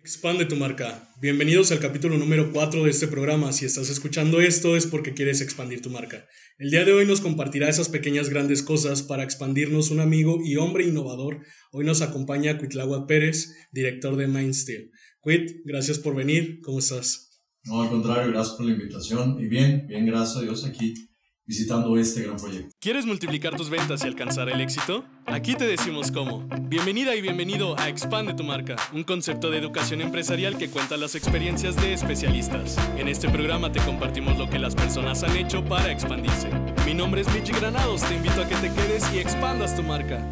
Expande tu marca. Bienvenidos al capítulo número 4 de este programa. Si estás escuchando esto es porque quieres expandir tu marca. El día de hoy nos compartirá esas pequeñas grandes cosas para expandirnos un amigo y hombre innovador. Hoy nos acompaña Cuitláhuac Pérez, director de Mindsteel. Cuit, gracias por venir. ¿Cómo estás? No, al contrario, gracias por la invitación. Y bien, bien, gracias a Dios aquí visitando este gran proyecto. ¿Quieres multiplicar tus ventas y alcanzar el éxito? Aquí te decimos cómo. Bienvenida y bienvenido a Expande tu marca, un concepto de educación empresarial que cuenta las experiencias de especialistas. En este programa te compartimos lo que las personas han hecho para expandirse. Mi nombre es Michi Granados, te invito a que te quedes y expandas tu marca.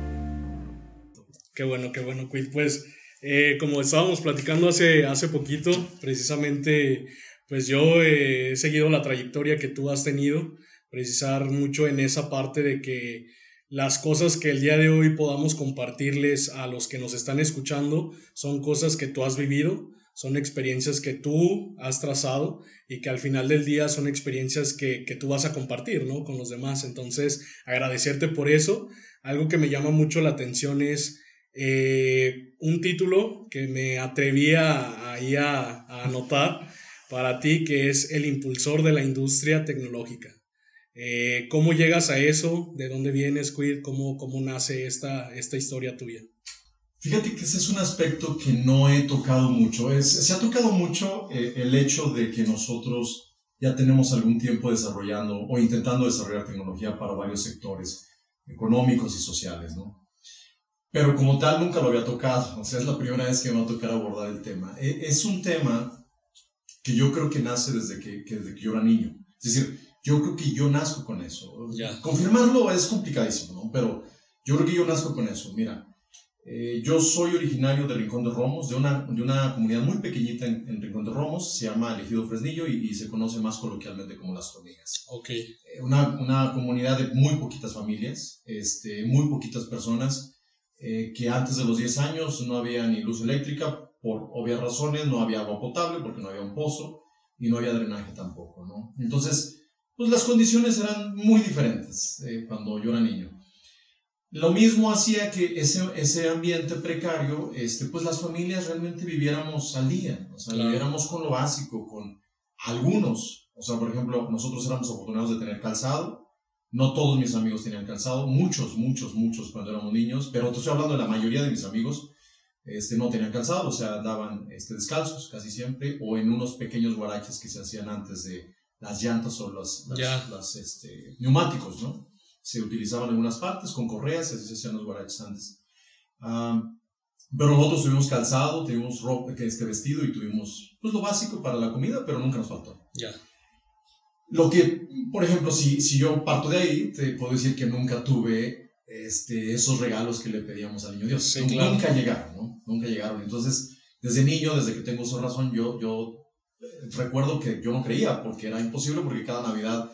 Qué bueno, qué bueno, Quid. Pues eh, como estábamos platicando hace, hace poquito, precisamente, pues yo he seguido la trayectoria que tú has tenido precisar mucho en esa parte de que las cosas que el día de hoy podamos compartirles a los que nos están escuchando son cosas que tú has vivido, son experiencias que tú has trazado y que al final del día son experiencias que, tú vas a compartir, ¿no? Con los demás. Entonces, agradecerte por eso. Algo que me llama mucho la atención es eh, un título que me atrevía ahí a, a anotar para ti, que es el impulsor de la industria tecnológica. Eh, ¿Cómo llegas a eso? ¿De dónde vienes, Quid? ¿Cómo, cómo nace esta, esta historia tuya? Fíjate que ese es un aspecto que no he tocado mucho. Es, se ha tocado mucho eh, el hecho de que nosotros ya tenemos algún tiempo desarrollando o intentando desarrollar tecnología para varios sectores económicos y sociales, ¿no? Pero como tal nunca lo había tocado, o sea, es la primera vez que me va a tocar abordar el tema. E, es un tema que yo creo que nace desde que, que, desde que yo era niño. Es decir, yo creo que yo nazco con eso. Confirmarlo es complicadísimo, ¿no? Pero yo creo que yo nazco con eso. Mira, eh, yo soy originario de Rincón de Romos, de una, de una comunidad muy pequeñita en, Rincón de Romos, se llama Elegido Fresnillo y, se conoce más coloquialmente como Las Hormigas. Ok. Eh, una, una, comunidad de muy poquitas familias, este, muy poquitas personas, eh, que antes de los 10 años no había ni luz eléctrica, por obvias razones, no había agua potable porque no había un pozo y no había drenaje tampoco, ¿no? Entonces, pues las condiciones eran muy diferentes eh, cuando yo era niño. Lo mismo hacía que ese, ese ambiente precario, este, pues las familias realmente viviéramos al día, o sea, viviéramos con lo básico, con algunos. O sea, por ejemplo, nosotros éramos afortunados de tener calzado, no todos mis amigos tenían calzado, muchos, muchos, muchos cuando éramos niños, pero te estoy hablando de la mayoría de mis amigos, este, no tenían calzado, o sea, andaban este, descalzos casi siempre, o en unos pequeños guaraches que se hacían antes de, las llantas o los las, este, neumáticos, ¿no? Se utilizaban en unas partes con correas, así se hacían los guaraches antes. pero nosotros tuvimos calzado, tuvimos ropa, este vestido y tuvimos pues, lo básico para la comida, pero nunca nos faltó. Ya. Lo que, por ejemplo, si, si yo parto de ahí, te puedo decir que nunca tuve este, esos regalos que le pedíamos al niño Dios. Nunca llegaron, ¿no? Nunca llegaron. Entonces, desde niño, desde que tengo su razón, yo, yo recuerdo que yo no creía, porque era imposible, porque cada Navidad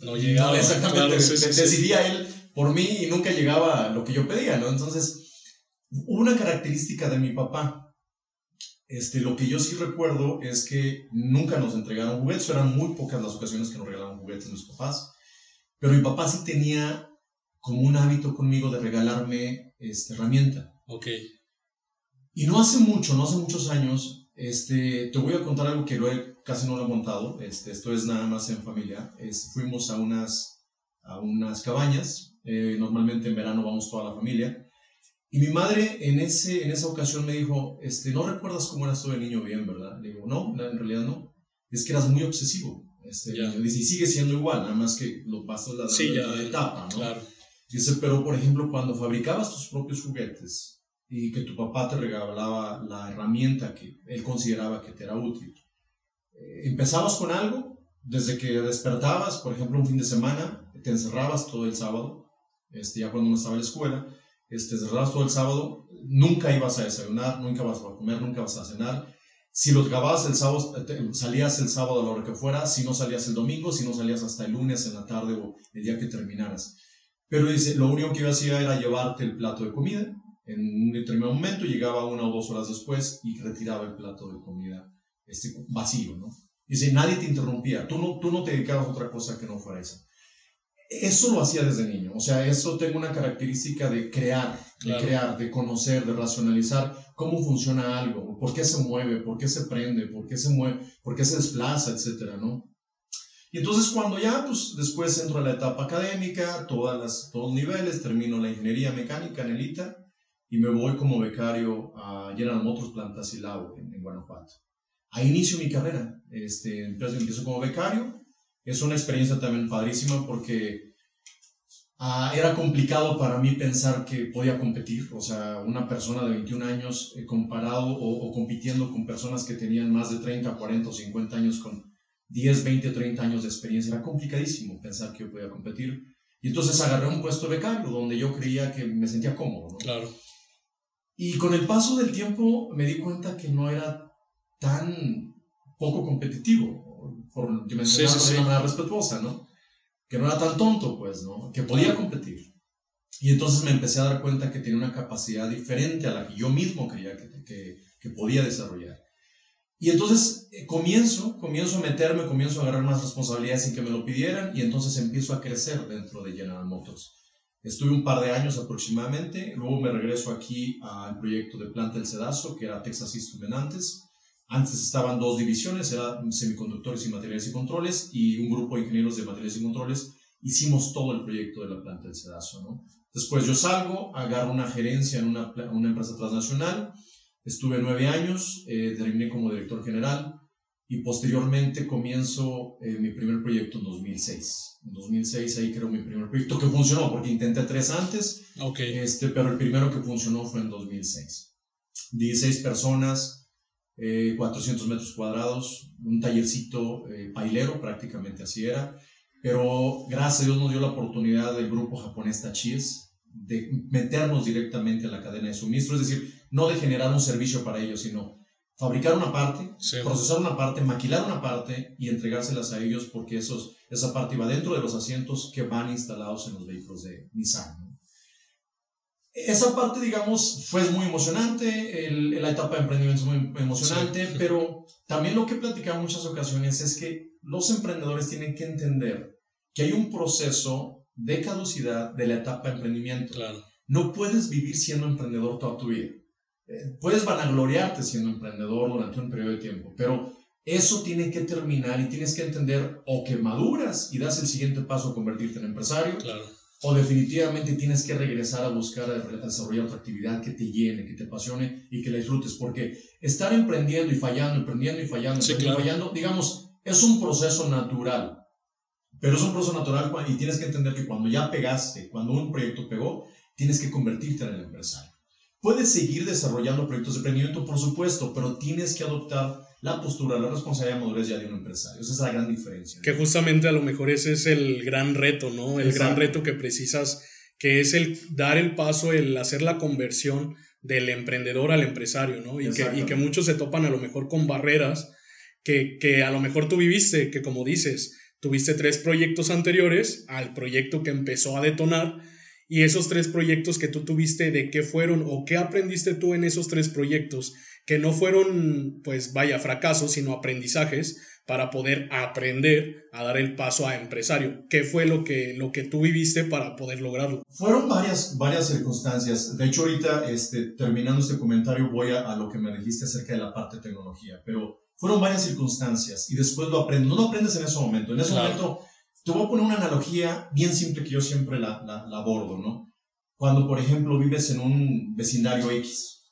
no llegaba. exactamente, decidía él por mí y nunca llegaba lo que yo pedía, ¿no? Entonces, una característica de mi papá, este, lo que yo sí recuerdo es que nunca nos entregaron juguetes, eran muy pocas las ocasiones que nos regalaban juguetes mis papás, pero mi papá sí tenía como un hábito conmigo de regalarme este, herramienta. Ok. Y no hace mucho, no hace muchos años, este, te voy a contar algo que lo he, casi no lo he montado. Este, esto es nada más en familia. Es, fuimos a unas, a unas cabañas. Eh, normalmente en verano vamos toda la familia. Y mi madre en, ese, en esa ocasión me dijo, este, no recuerdas cómo eras tú de niño bien, ¿verdad? Le digo, no, en realidad no. Es que eras muy obsesivo. Este, y sigue siendo igual, nada más que lo pasas la, sí, la, etapa, ¿no? Claro. Dice, pero por ejemplo, cuando fabricabas tus propios juguetes, y que tu papá te regalaba la herramienta que él consideraba que te era útil. Eh, empezabas con algo, desde que despertabas, por ejemplo, un fin de semana, te encerrabas todo el sábado, este, ya cuando no estaba en la escuela, este, encerrabas todo el sábado, nunca ibas a desayunar, nunca vas a comer, nunca vas a cenar. Si lo acababas el sábado, salías el sábado a la hora que fuera, si no salías el domingo, si no salías hasta el lunes en la tarde o el día que terminaras. Pero dice, lo único que yo hacía era llevarte el plato de comida, en un determinado momento llegaba una o dos horas después y retiraba el plato de comida este, vacío, ¿no? Dice, nadie te interrumpía, tú no, tú no te dedicabas a otra cosa que no fuera eso. eso lo hacía desde niño. O sea, eso tengo una característica de crear, de crear, de conocer, de racionalizar cómo funciona algo, por qué se mueve, por qué se prende, por qué se mueve, por qué se desplaza, etcétera, ¿no? Y entonces cuando ya, pues después entro a la etapa académica, todas las, todos los niveles, termino la ingeniería mecánica en el ITA y me voy como becario a General Motors Plantas y en, en Guanajuato. Ahí inicio mi carrera, este, empiezo como becario, es una experiencia también padrísima porque Ah, era complicado para mí pensar que podía competir, o sea, una persona de 21 años eh, comparado o, compitiendo con personas que tenían más de 30, 40 o 50 años con 10, 20, 30 años de experiencia, era complicadísimo pensar que yo podía competir. Y entonces agarré un puesto becario donde yo creía que me sentía cómodo. ¿no? Claro. Y con el paso del tiempo me di cuenta que no era tan poco competitivo, por mencionarlo de una manera respetuosa, ¿no? que no era tan tonto, pues, ¿no? Que podía competir. Y entonces me empecé a dar cuenta que tenía una capacidad diferente a la que yo mismo creía que, que, que podía desarrollar. Y entonces eh, comienzo, comienzo a meterme, comienzo a agarrar más responsabilidades sin que me lo pidieran y entonces empiezo a crecer dentro de General Motors. Estuve un par de años aproximadamente, luego me regreso aquí al proyecto de planta del Cedazo, que era Texas Instruments antes, antes estaban dos divisiones, eran semiconductores y materiales y controles, y un grupo de ingenieros de materiales y controles. Hicimos todo el proyecto de la planta del Cedazo. Después yo salgo, agarro una gerencia en una, una empresa transnacional, estuve nueve años, eh, terminé como director general, y posteriormente comienzo eh, mi primer proyecto en 2006. En 2006 ahí creo mi primer proyecto que funcionó, porque intenté tres antes, okay. este, pero el primero que funcionó fue en 2006. 16 personas, 400 eh, metros cuadrados, un tallercito eh, pailero, prácticamente así era. Pero gracias a Dios nos dio la oportunidad del grupo japonés Tachis de meternos directamente a la cadena de suministro, es decir, no de generar un servicio para ellos, sino fabricar una parte, procesar una parte, maquilar una parte y entregárselas a ellos porque esos, esa parte iba dentro de los asientos que van instalados en los vehículos de Nissan esa parte, digamos, fue muy emocionante, el, la etapa de emprendimiento es muy emocionante, pero también lo que he platicado en muchas ocasiones es que los emprendedores tienen que entender que hay un proceso de caducidad de la etapa de emprendimiento. Claro. No puedes vivir siendo emprendedor toda tu vida. Eh, puedes vanagloriarte siendo emprendedor durante un periodo de tiempo, pero eso tiene que terminar y tienes que entender o que maduras y das el siguiente paso a convertirte en empresario. Claro o definitivamente tienes que regresar a buscar a desarrollar otra actividad que te llene, que te apasione y que la disfrutes, porque estar emprendiendo y fallando, emprendiendo y fallando, emprendiendo y fallando, digamos, es un proceso natural, pero es un proceso natural y tienes que entender que cuando ya pegaste, cuando un proyecto pegó, tienes que convertirte en el empresario. Puedes seguir desarrollando proyectos de emprendimiento, por supuesto, pero tienes que adoptar la postura, la responsabilidad de madurez ya de un empresario. Esa es la gran diferencia. Que justamente a lo mejor ese es el gran reto, ¿no? El gran reto que precisas, que es el dar el paso, el hacer la conversión del emprendedor al empresario, ¿no? Y que, y que muchos se topan a lo mejor con barreras que, que a lo mejor tú viviste, que como dices, tuviste tres proyectos anteriores al proyecto que empezó a detonar y esos tres proyectos que tú tuviste, ¿de qué fueron o qué aprendiste tú en esos tres proyectos? que no fueron, pues vaya, fracasos, sino aprendizajes para poder aprender a dar el paso a empresario. ¿Qué fue lo que, lo que tú viviste para poder lograrlo? Fueron varias, varias circunstancias. De hecho, ahorita, este, terminando este comentario, voy a, a lo que me dijiste acerca de la parte de tecnología, pero fueron varias circunstancias y después lo aprendes. No lo aprendes en ese momento. En ese momento, te voy a poner una analogía bien simple que yo siempre la, la, la abordo, ¿no? Cuando, por ejemplo, vives en un vecindario X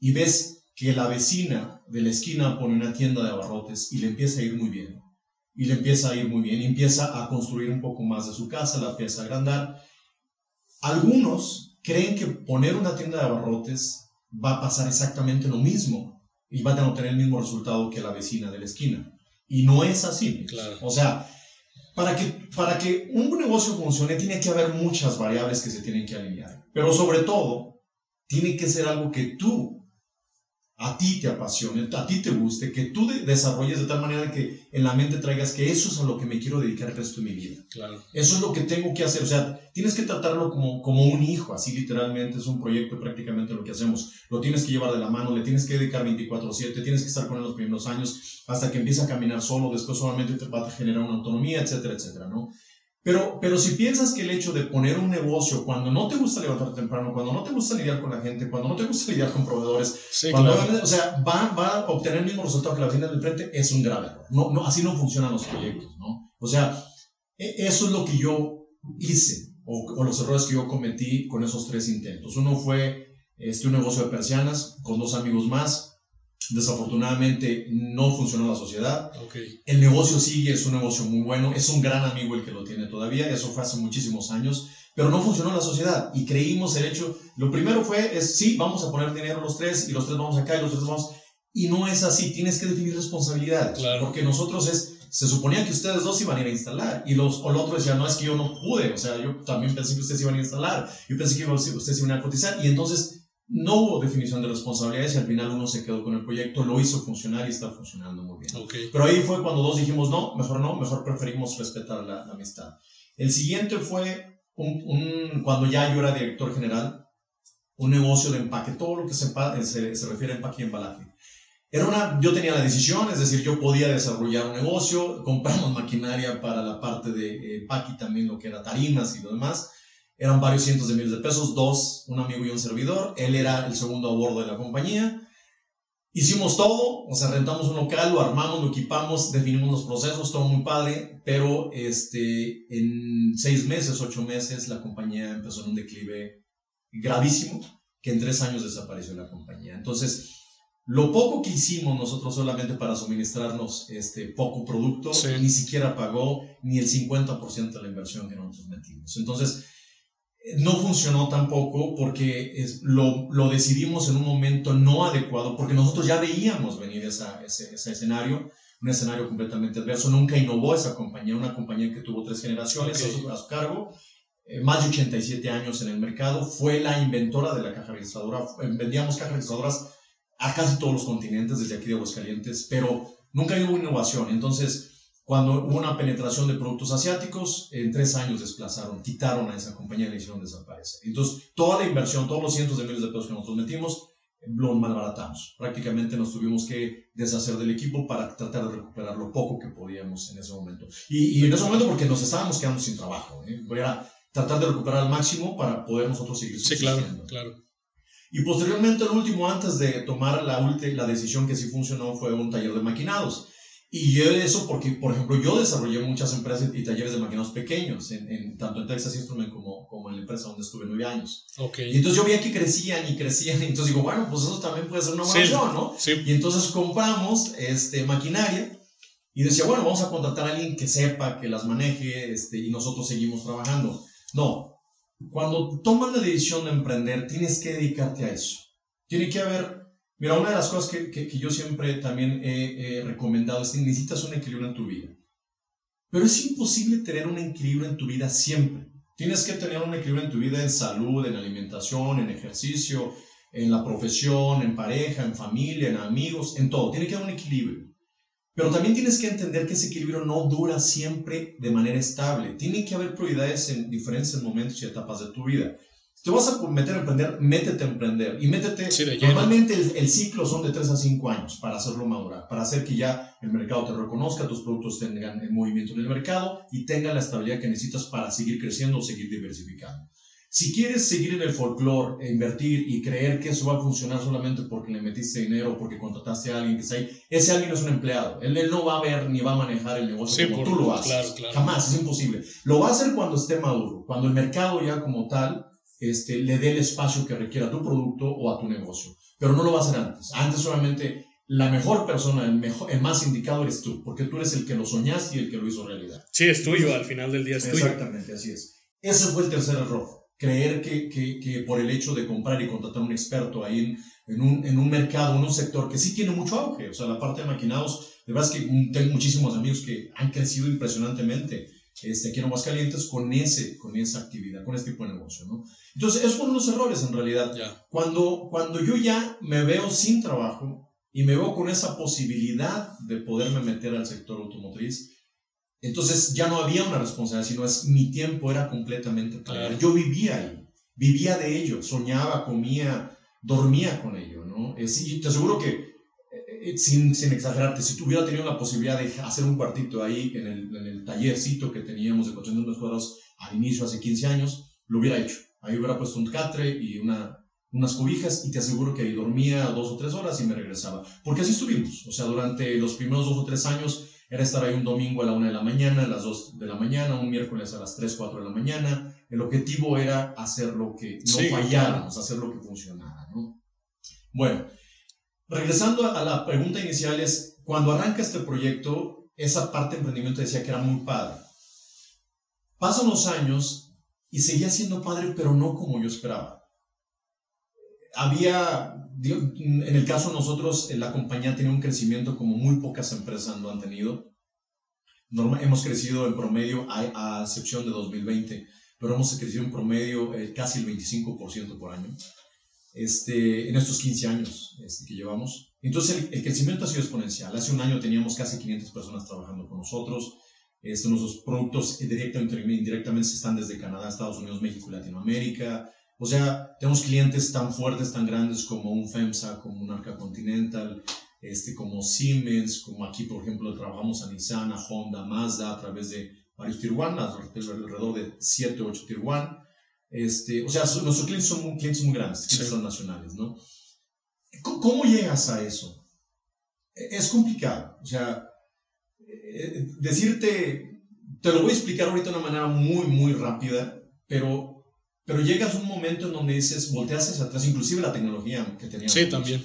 y ves que la vecina de la esquina pone una tienda de abarrotes y le empieza a ir muy bien. Y le empieza a ir muy bien. Y empieza a construir un poco más de su casa, la empieza a agrandar. Algunos creen que poner una tienda de abarrotes va a pasar exactamente lo mismo y van a obtener el mismo resultado que la vecina de la esquina. Y no es así. O sea, para que, para que un negocio funcione tiene que haber muchas variables que se tienen que alinear. Pero sobre todo, tiene que ser algo que tú a ti te apasione, a ti te guste, que tú desarrolles de tal manera que en la mente traigas que eso es a lo que me quiero dedicar el resto de mi vida. Claro. Eso es lo que tengo que hacer. O sea, tienes que tratarlo como, como un hijo, así literalmente es un proyecto prácticamente lo que hacemos. Lo tienes que llevar de la mano, le tienes que dedicar 24/7, tienes que estar con él los primeros años hasta que empiece a caminar solo, después solamente te va a generar una autonomía, etcétera, etcétera, ¿no? Pero, pero si piensas que el hecho de poner un negocio cuando no te gusta levantar temprano, cuando no te gusta lidiar con la gente, cuando no te gusta lidiar con proveedores, cuando, o sea, va, va, a obtener el mismo resultado que la tienda del frente, es un grave error. No, no, así no funcionan los proyectos, ¿no? O sea, e, eso es lo que yo hice, o, o, los errores que yo cometí con esos tres intentos. Uno fue este, un negocio de persianas con dos amigos más, Desafortunadamente no funcionó la sociedad. El negocio sigue, es un negocio muy bueno, es un gran amigo el que lo tiene todavía, eso fue hace muchísimos años, pero no funcionó la sociedad y creímos el hecho, lo primero fue, es sí, vamos a poner dinero los tres y los tres vamos acá y los tres vamos, y no es así, tienes que definir responsabilidades, porque nosotros es, se suponía que ustedes dos iban a ir a instalar y los, o el otro decía, no, es que yo no pude, o sea, yo también pensé que ustedes iban a instalar, yo pensé que ustedes iban a cotizar y entonces no hubo definición de responsabilidades y al final uno se quedó con el proyecto, lo hizo funcionar y está funcionando muy bien. Pero ahí fue cuando dos dijimos, no, mejor no, mejor preferimos respetar la, amistad. El siguiente fue un, cuando ya yo era director general, un negocio de empaque, todo lo que se, se, se refiere a empaque y embalaje. Era una, yo tenía la decisión, es decir, yo podía desarrollar un negocio, compramos maquinaria para la parte de empaque y también lo que era tarimas y lo demás eran varios cientos de miles de pesos, dos, un amigo y un servidor. Él era el segundo a bordo de la compañía. Hicimos todo, o sea, rentamos un local, lo armamos, lo equipamos, definimos los procesos, todo muy padre, pero este, en seis meses, ocho meses, la compañía empezó en un declive gravísimo, que en tres años desapareció la compañía. Entonces, lo poco que hicimos nosotros solamente para suministrarnos este poco producto, ni siquiera pagó ni el 50% de la inversión que nosotros metimos. Entonces, no funcionó tampoco porque es, lo, lo, decidimos en un momento no adecuado, porque nosotros ya veíamos venir esa, ese, ese, escenario, un escenario completamente adverso. Nunca innovó esa compañía, una compañía que tuvo tres generaciones a, su, cargo, eh, más de 87 años en el mercado, fue la inventora de la caja registradora. Vendíamos cajas registradoras a casi todos los continentes, desde aquí de Aguascalientes, pero nunca hubo innovación. Entonces, cuando hubo una penetración de productos asiáticos, en tres años desplazaron, quitaron a esa compañía y la hicieron desaparecer. Entonces, toda la inversión, todos los cientos de miles de pesos que nosotros metimos, lo malbaratamos. Prácticamente nos tuvimos que deshacer del equipo para tratar de recuperar lo poco que podíamos en ese momento. Y, en ese momento porque nos estábamos quedando sin trabajo. ¿eh? Era tratar de recuperar al máximo para poder nosotros seguir Sí, claro, claro. Y posteriormente, el último, antes de tomar la, la decisión que sí funcionó, fue un taller de maquinados. Y yo eso porque, por ejemplo, yo desarrollé muchas empresas y talleres de maquinados pequeños, en, tanto en Texas Instruments como, como en la empresa donde estuve nueve años. Okay. Y entonces yo veía que crecían y crecían, y entonces digo, bueno, pues eso también puede ser una buena ¿no? Sí. Y entonces compramos este, maquinaria y decía, bueno, vamos a contratar a alguien que sepa, que las maneje, este, y nosotros seguimos trabajando. No, cuando tomas la decisión de emprender, tienes que dedicarte a eso. Tiene que haber Mira, una de las cosas que, que, yo siempre también he, recomendado es que necesitas un equilibrio en tu vida. Pero es imposible tener un equilibrio en tu vida siempre. Tienes que tener un equilibrio en tu vida en salud, en alimentación, en ejercicio, en la profesión, en pareja, en familia, en amigos, en todo. Tiene que haber un equilibrio. Pero también tienes que entender que ese equilibrio no dura siempre de manera estable. Tiene que haber prioridades en diferentes momentos y etapas de tu vida te vas a meter a emprender, métete a emprender. Y métete. normalmente el, ciclo son de 3 a 5 años para hacerlo madurar, para hacer que ya el mercado te reconozca, tus productos tengan el movimiento en el mercado y tengan la estabilidad que necesitas para seguir creciendo o seguir diversificando. Si quieres seguir en el folclore, e invertir y creer que eso va a funcionar solamente porque le metiste dinero o porque contrataste a alguien que está ahí, ese alguien es un empleado. Él, no va a ver ni va a manejar el negocio como tú lo haces. Jamás, es imposible. Lo va a hacer cuando esté maduro, cuando el mercado ya como tal este, le dé el espacio que requiera a tu producto o a tu negocio. Pero no lo va a hacer antes. Antes solamente la mejor persona, el, mejor, el más indicado eres tú, porque tú eres el que lo soñaste y el que lo hizo realidad. Sí, es tuyo, al final del día es tuyo. Exactamente, así es. Ese fue el tercer error. Creer que, que, que por el hecho de comprar y contratar a un experto ahí en, en, un, en un mercado, en un sector que sí tiene mucho auge, o sea, la parte de maquinados, de verdad es que tengo muchísimos amigos que han crecido impresionantemente este, aquí en Aguascalientes con, ese, con esa actividad, con este tipo de negocio, ¿no? Entonces, esos fueron los errores en realidad. Cuando, cuando yo ya me veo sin trabajo y me veo con esa posibilidad de poderme meter al sector automotriz, entonces ya no había una responsabilidad, sino es mi tiempo era completamente claro. Yo vivía ahí, vivía de ello, soñaba, comía, dormía con ello, ¿no? y te aseguro que sin, sin, exagerarte, si tuviera tenido la posibilidad de hacer un cuartito ahí en el, en el tallercito que teníamos de 400 cuadrados al inicio, hace 15 años, lo hubiera hecho. Ahí hubiera puesto un catre y una, unas cobijas y te aseguro que ahí dormía dos o tres horas y me regresaba. Porque así estuvimos. O sea, durante los primeros dos o tres años era estar ahí un domingo a la una de la mañana, a las dos de la mañana, un miércoles a las tres, cuatro de la mañana. El objetivo era hacer lo que no falláramos, hacer lo que funcionara, ¿no? Bueno, regresando a la pregunta inicial es, cuando arranca este proyecto, esa parte de emprendimiento decía que era muy padre. Pasan los años y seguía siendo padre, pero no como yo esperaba. Había, en el caso de nosotros, la compañía tenía un crecimiento como muy pocas empresas lo han tenido. hemos crecido en promedio, a, excepción de 2020, pero hemos crecido en promedio eh, casi el 25% por año este, en estos 15 años este, que llevamos. Entonces el, crecimiento ha sido exponencial. Hace un año teníamos casi 500 personas trabajando con nosotros. Este, nuestros productos directamente o indirectamente están desde Canadá, Estados Unidos, México y Latinoamérica. O sea, tenemos clientes tan fuertes, tan grandes como un FEMSA, como un Arca Continental, este, como Siemens, como aquí, por ejemplo, trabajamos a Nissan, a Honda, Mazda, a través de varios Tier 1, alrededor de 7 o 8 Tier 1. Este, o sea, nuestros clientes son muy, clientes muy grandes, clientes son nacionales, ¿no? ¿Cómo llegas a eso? E, es complicado. O sea, eh, decirte, te lo voy a explicar ahorita de una manera muy, muy rápida, pero, pero llegas a un momento en donde dices, volteas hacia atrás, inclusive la tecnología que teníamos. Sí, también.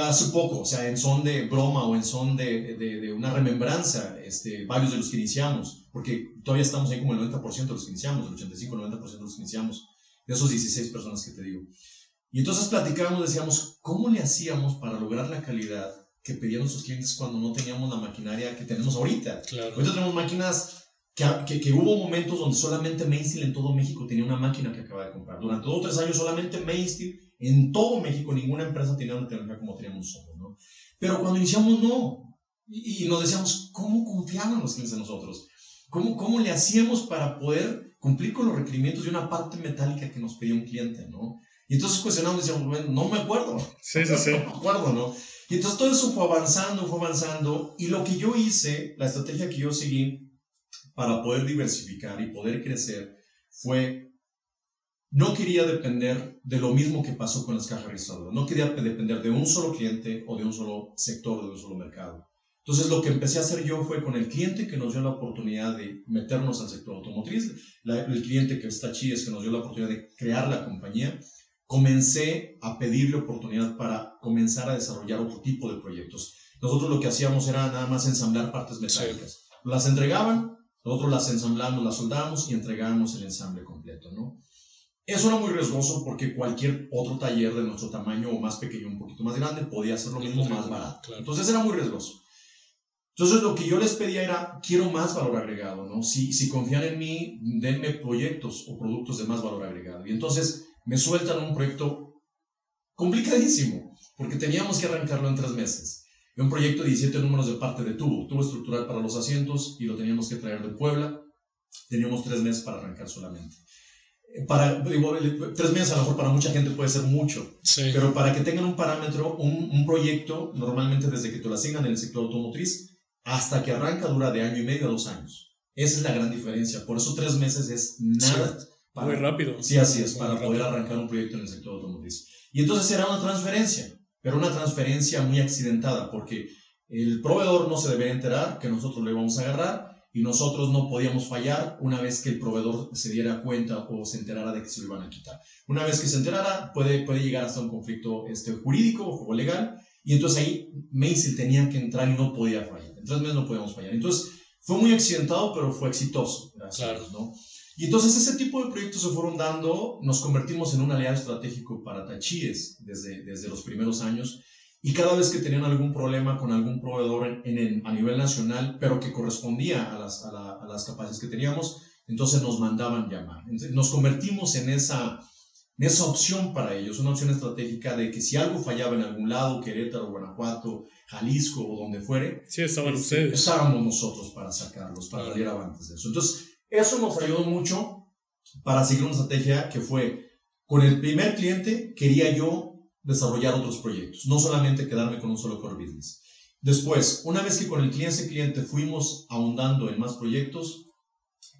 Hace poco, o sea, en son de broma o en son de, de, de, una remembranza, este, varios de los que iniciamos, porque todavía estamos ahí como el 90% de los que iniciamos, el 85-90% de los que iniciamos, de esos 16 personas que te digo. Y entonces platicábamos, decíamos, ¿cómo le hacíamos para lograr la calidad que pedían nuestros clientes cuando no teníamos la maquinaria que tenemos ahorita? Claro. Ahorita tenemos máquinas que, que, hubo momentos donde solamente Mainsteel en todo México tenía una máquina que acaba de comprar. Durante dos o tres años solamente Mainsteel en todo México, ninguna empresa tenía una tecnología como teníamos nosotros, ¿no? Pero cuando iniciamos, no. Y, y nos decíamos, ¿cómo confiaban los clientes en nosotros? ¿Cómo, ¿Cómo le hacíamos para poder cumplir con los requerimientos de una parte metálica que nos pedía un cliente, ¿no? Y entonces cuestionamos, decíamos, bueno, no me acuerdo. Sí, sí, sí. No me acuerdo, ¿no? Y entonces todo eso fue avanzando, fue avanzando. Y lo que yo hice, la estrategia que yo seguí para poder diversificar y poder crecer fue, no quería depender de lo mismo que pasó con las cajas registradoras. No quería depender de un solo cliente o de un solo sector, de un solo mercado. Entonces lo que empecé a hacer yo fue con el cliente que nos dio la oportunidad de meternos al sector automotriz, el cliente que está es que nos dio la oportunidad de crear la compañía, comencé a pedirle oportunidad para comenzar a desarrollar otro tipo de proyectos. Nosotros lo que hacíamos era nada más ensamblar partes metálicas. Las entregaban, nosotros las ensamblamos, las soldamos y entregábamos el ensamble completo, ¿no? Eso era muy riesgoso porque cualquier otro taller de nuestro tamaño o más pequeño, un poquito más grande, podía hacer lo mismo más barato. Entonces era muy riesgoso. Entonces lo que yo les pedía era, quiero más valor agregado, ¿no? Si, si confían en mí, denme proyectos o productos de más valor agregado. Y entonces me sueltan un proyecto complicadísimo, porque teníamos que arrancarlo en tres meses. Un proyecto de 17 números de parte de tubo, tubo estructural para los asientos y lo teníamos que traer de Puebla. Teníamos tres meses para arrancar solamente. Para, tres meses a lo mejor para mucha gente puede ser mucho, pero para que tengan un parámetro, un, un proyecto, normalmente desde que te lo asignan en el sector automotriz, hasta que arranca dura de año y medio a dos años. Esa es la gran diferencia. Por eso tres meses es nada. Para, Muy rápido. Sí, así es, para poder arrancar un proyecto en el sector automotriz. Y entonces era una transferencia, pero una transferencia muy accidentada, porque el proveedor no se debe enterar que nosotros le vamos a agarrar y nosotros no podíamos fallar una vez que el proveedor se diera cuenta o se enterara de que se lo iban a quitar. Una vez que se enterara, puede, puede llegar hasta un conflicto este, jurídico o legal y entonces ahí Maisel tenía que entrar y no podía fallar. En tres meses no podíamos fallar. Entonces fue muy accidentado, pero fue exitoso. Gracias, ¿no? Y entonces ese tipo de proyectos se fueron dando, nos convertimos en un aliado estratégico para Tachíes desde, desde los primeros años y cada vez que tenían algún problema con algún proveedor en, a nivel nacional, pero que correspondía a las, a, a las capacidades que teníamos, entonces nos mandaban llamar. nos convertimos en esa, esa opción para ellos, una opción estratégica de que si algo fallaba en algún lado, Querétaro, Guanajuato, Jalisco o donde fuere, sí, estaban este, ustedes. estábamos nosotros para sacarlos, para salir avantes de eso. Entonces, eso nos ayudó mucho para seguir una estrategia que fue, con el primer cliente quería yo desarrollar otros proyectos, no solamente quedarme con un solo core business. Después, una vez que con el cliente cliente fuimos ahondando en más proyectos,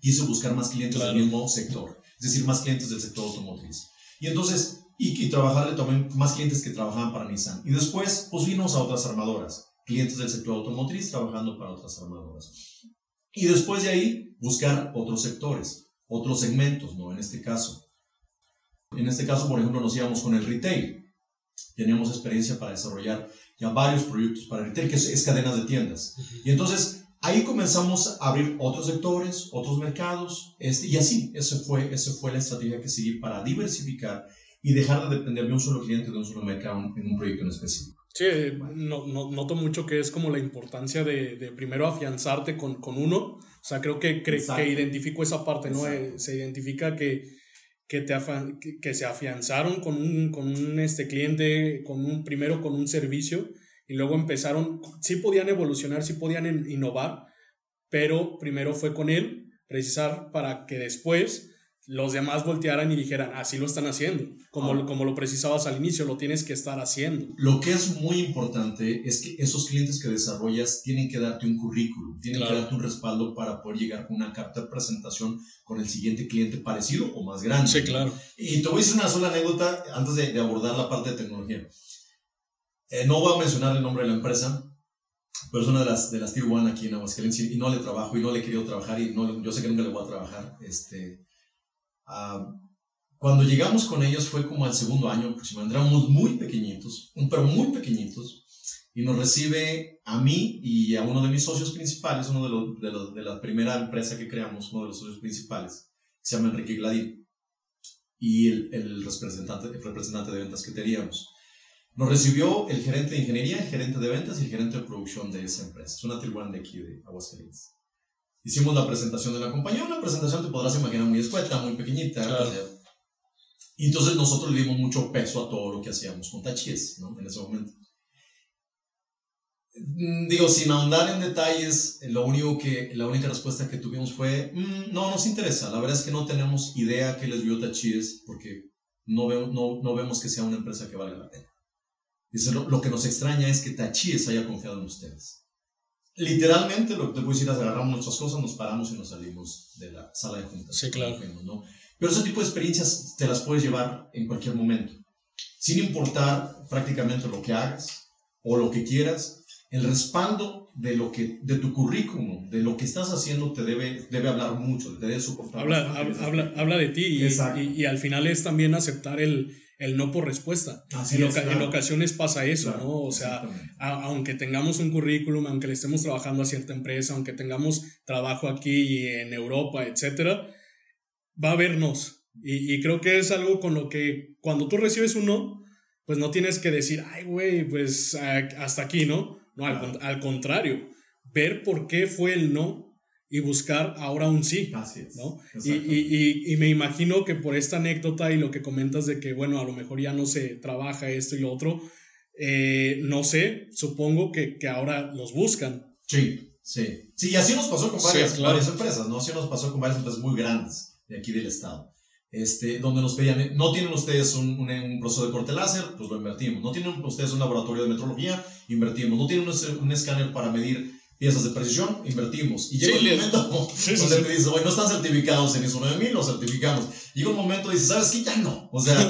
quise buscar más clientes del mismo sector, es decir, más clientes del sector automotriz. Y entonces, y, y, trabajarle también más clientes que trabajaban para Nissan. Y después, pues vimos a otras armadoras, clientes del sector automotriz trabajando para otras armadoras. Y después de ahí, buscar otros sectores, otros segmentos, ¿no? En este caso. En este caso, por ejemplo, nos íbamos con el retail. Teníamos experiencia para desarrollar ya varios proyectos para retail, que es, cadenas de tiendas. Y entonces ahí comenzamos a abrir otros sectores, otros mercados, este, y así, esa fue, esa fue la estrategia que seguí para diversificar y dejar de depender de un solo cliente, de un solo mercado en un proyecto en específico. Sí, no, no, noto mucho que es como la importancia de, de primero afianzarte con, con, uno. O sea, creo que, que identifico esa parte, ¿no? Eh, se identifica que que, te que, se afianzaron con un, con un este, cliente, con un, primero con un servicio y luego empezaron, sí podían evolucionar, sí podían innovar, pero primero fue con él, precisar para que después los demás voltearan y dijeran, así lo están haciendo, como, ah. como lo precisabas al inicio, lo tienes que estar haciendo. Lo que es muy importante es que esos clientes que desarrollas tienen que darte un currículum, tienen que darte un respaldo para poder llegar con una carta de presentación con el siguiente cliente parecido o más grande. Sí, claro. Y te voy a decir una sola anécdota antes de, abordar la parte de tecnología. Eh, no voy a mencionar el nombre de la empresa, pero es una de las, de las Tier One aquí en Aguascalientes y no le trabajo y no le he querido trabajar y no, yo sé que nunca le voy a trabajar. Este, cuando llegamos con ellos fue como al segundo año aproximadamente, éramos muy pequeñitos, pero muy pequeñitos, y nos recibe a mí y a uno de mis socios principales, uno de, los, de, los, de la primera empresa que creamos, uno de los socios principales, se llama Enrique Gladín, y el, el, representante, el representante de ventas que teníamos. Nos recibió el gerente de ingeniería, el gerente de ventas y el gerente de producción de esa empresa. Es una tier de aquí de Aguascalientes. Hicimos la presentación de la compañía, una presentación te podrás imaginar muy escueta, muy pequeñita. Y entonces nosotros le dimos mucho peso a todo lo que hacíamos con Tachis, ¿no? En ese momento. Mm, digo, sin ahondar en detalles, lo único que, la única respuesta que tuvimos fue, mm, no nos interesa, la verdad es que no tenemos idea qué les dio Tachis porque no, no, no vemos que sea una empresa que valga la pena. Dice, lo, lo que nos extraña es que Tachis haya confiado en ustedes literalmente lo que te puedo decir es agarramos nuestras cosas, nos paramos y nos salimos de la sala de juntas. Sí, claro. ¿no? Pero ese tipo de experiencias te las puedes llevar en cualquier momento, sin importar prácticamente lo que hagas o lo que quieras, el respaldo de lo que de tu currículum, de lo que estás haciendo te debe debe hablar mucho, te debe soportar. Habla, habla, habla, de ti y, y, y al final es también aceptar el el no por respuesta. en, en, ocasiones pasa eso, ¿no? O sea, aunque tengamos un currículum, aunque le estemos trabajando a cierta empresa, aunque tengamos trabajo aquí en Europa, etcétera, va a vernos. Y, y, creo que es algo con lo que cuando tú recibes un no, pues no tienes que decir, ay, güey, pues hasta aquí, ¿no? No, al, al contrario, ver por qué fue el no y buscar ahora un sí. Así es. ¿no? Y, y, y, me imagino que por esta anécdota y lo que comentas de que, bueno, a lo mejor ya no se trabaja esto y lo otro, eh, no sé, supongo que, que, ahora los buscan. Sí, sí. Sí, y así nos pasó con varias, varias empresas, ¿no? Así nos pasó con varias empresas muy grandes de aquí del estado. Este, donde nos pedían, no tienen ustedes un, un, proceso de corte láser, pues lo invertimos. No tienen ustedes un laboratorio de metrología, invertimos. No tienen un, un escáner para medir piezas de precisión, invertimos. Y llega un momento donde te dices, oye, no están certificados en ISO 9000, lo certificamos. Llega un momento y dices, ¿sabes qué? Ya no. O sea,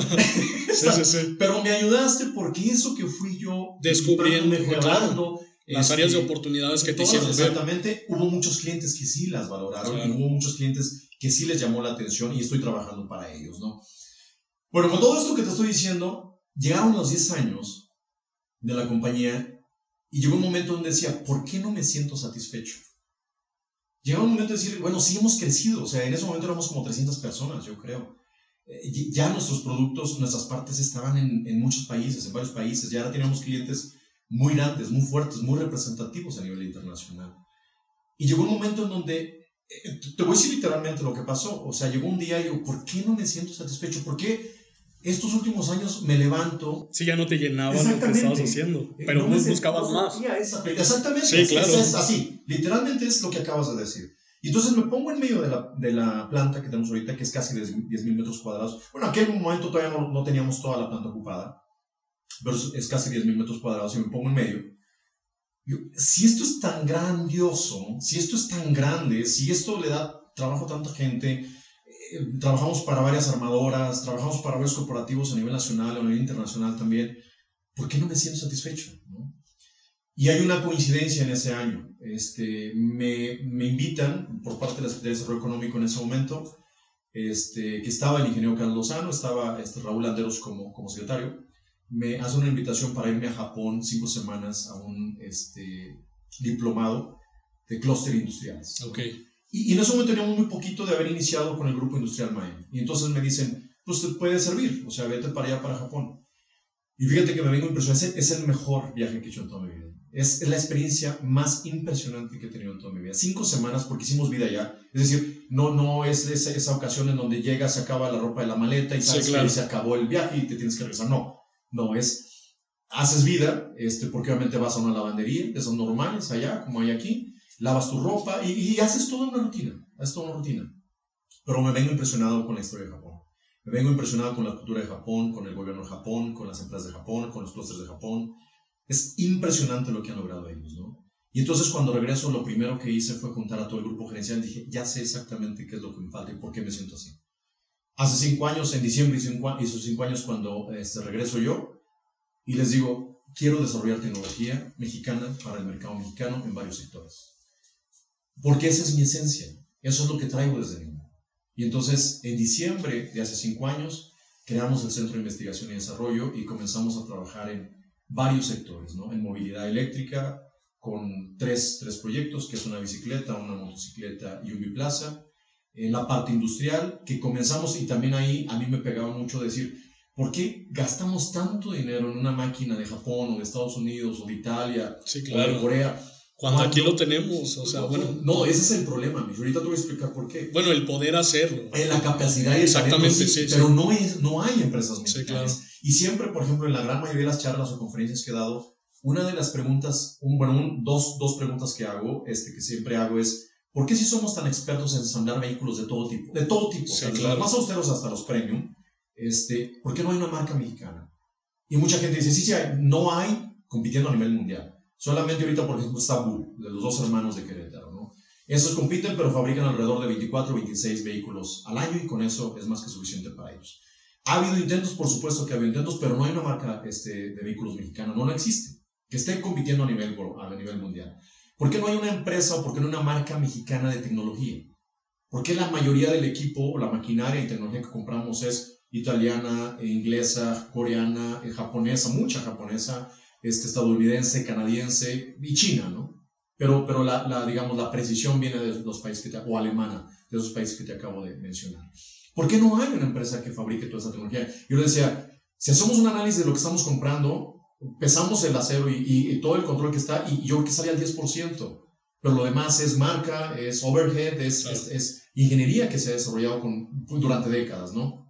pero me ayudaste porque eso que fui yo descubriendo, mejorando. Las áreas de este, oportunidades que te hicieron Exactamente. Hubo muchos clientes que sí las valoraron y hubo muchos clientes que sí les llamó la atención y estoy trabajando para ellos, ¿no? Bueno, con todo esto que te estoy diciendo, llegaron los 10 años de la compañía y llegó un momento donde decía, ¿por qué no me siento satisfecho? Llegó un momento de decir, bueno, sí hemos crecido, o sea, en ese momento éramos como 300 personas, yo creo. Eh, ya nuestros productos, nuestras partes estaban en, en, muchos países, en varios países, ya ahora teníamos clientes muy grandes, muy fuertes, muy representativos a nivel internacional. Y llegó un momento en donde, eh, te voy a decir literalmente lo que pasó, o sea, llegó un día y yo, ¿por qué no me siento satisfecho? ¿Por qué estos últimos años me levanto. Sí, ya no te llenaba lo que estabas haciendo, pero no buscabas más. Exactamente, sí, claro. es, así, literalmente es lo que acabas de decir. Y entonces me pongo en medio de la, de la planta que tenemos ahorita, que es casi 10.000 metros cuadrados. Bueno, en aquel momento todavía no, no, teníamos toda la planta ocupada. pero es casi 10.000 metros cuadrados y me pongo en medio. si esto es tan grandioso, si esto es tan grande, si esto le da trabajo a tanta gente, trabajamos para varias armadoras, trabajamos para varios corporativos a nivel nacional, a nivel internacional también, ¿por qué no me siento satisfecho? Y hay una coincidencia en ese año. Este, me, me invitan por parte de la Secretaría de Desarrollo Económico en ese momento, este, que estaba el ingeniero Carlos Lozano, estaba este, Raúl Anderos como, como secretario, me hace una invitación para irme a Japón cinco semanas a un este, diplomado de clúster industriales. Okay. Y, en ese momento teníamos muy poquito de haber iniciado con el grupo industrial Maya. Y entonces me dicen, pues te puede servir, o sea, vete para allá, para Japón. Y fíjate que me vengo impresionado, es el mejor viaje que he hecho en toda mi vida. Es, la experiencia más impresionante que he tenido en toda mi vida. Cinco semanas porque hicimos vida allá. Es decir, no, no es esa, esa ocasión en donde llegas, se acaba la ropa de la maleta y sabes que se acabó el viaje y te tienes que regresar. No, no, es, haces vida, este, porque obviamente vas a una lavandería, de esas normales allá, como hay aquí, lavas tu ropa y, y haces toda una rutina, haces toda una rutina. Pero me vengo impresionado con la historia de Japón. Me vengo impresionado con la cultura de Japón, con el gobierno de Japón, con las empresas de Japón, con los clústeres de Japón. Es impresionante lo que han logrado ellos, ¿no? Y entonces cuando regreso, lo primero que hice fue juntar a todo el grupo gerencial y dije, ya sé exactamente qué es lo que me falta y por qué me siento así. Hace cinco años, en diciembre hizo cinco años cuando este, regreso yo y les digo, quiero desarrollar tecnología mexicana para el mercado mexicano en varios sectores. Porque esa es mi esencia, eso es lo que traigo desde niño. Y entonces, en diciembre de hace cinco años, creamos el Centro de Investigación y Desarrollo y comenzamos a trabajar en varios sectores, ¿no? En movilidad eléctrica, con tres, tres proyectos, que es una bicicleta, una motocicleta y un biplaza. En la parte industrial, que comenzamos, y también ahí a mí me pegaba mucho decir, ¿por qué gastamos tanto dinero en una máquina de Japón o de Estados Unidos o de Italia o de Corea? Cuando aquí lo tenemos, o sea, bueno. No, ese es el problema, mi. Ahorita te voy a explicar por qué. Bueno, el poder hacerlo. En la capacidad y el Exactamente, sí, Pero No, es, no hay empresas mexicanas. Y siempre, por ejemplo, en la gran mayoría de las charlas o conferencias que he dado, una de las preguntas, un, bueno, dos, dos preguntas que hago, este, que siempre hago es, ¿por qué si somos tan expertos en ensamblar vehículos de todo tipo? De todo tipo, desde los más austeros hasta los premium, este, ¿por qué no hay una marca mexicana? Y mucha gente dice, sí, sí, no hay compitiendo a nivel mundial. Solamente ahorita, por ejemplo, está Bull, de los dos hermanos de Querétaro, ¿no? Esos compiten, pero fabrican alrededor de 24 o 26 vehículos al año y con eso es más que suficiente para ellos. Ha habido intentos, por supuesto que ha habido intentos, pero no hay una marca este, de vehículos mexicana, no, no existe, que esté compitiendo a nivel, a nivel mundial. ¿Por qué no hay una empresa o por qué no hay una marca mexicana de tecnología? ¿Por qué la mayoría del equipo o la maquinaria y tecnología que compramos es italiana, inglesa, coreana, eh, japonesa, mucha japonesa, este, estadounidense, canadiense y China, ¿no? Pero, pero la, la, digamos, la precisión viene de los países que te, o alemana, de esos países que te acabo de mencionar. ¿Por qué no hay una empresa que fabrique toda esa tecnología? Yo le decía, si hacemos un análisis de lo que estamos comprando, pesamos el acero y, y, todo el control que está, y yo creo que sale al 10%, pero lo demás es marca, es overhead, es, es, es, ingeniería que se ha desarrollado con, durante décadas, ¿no?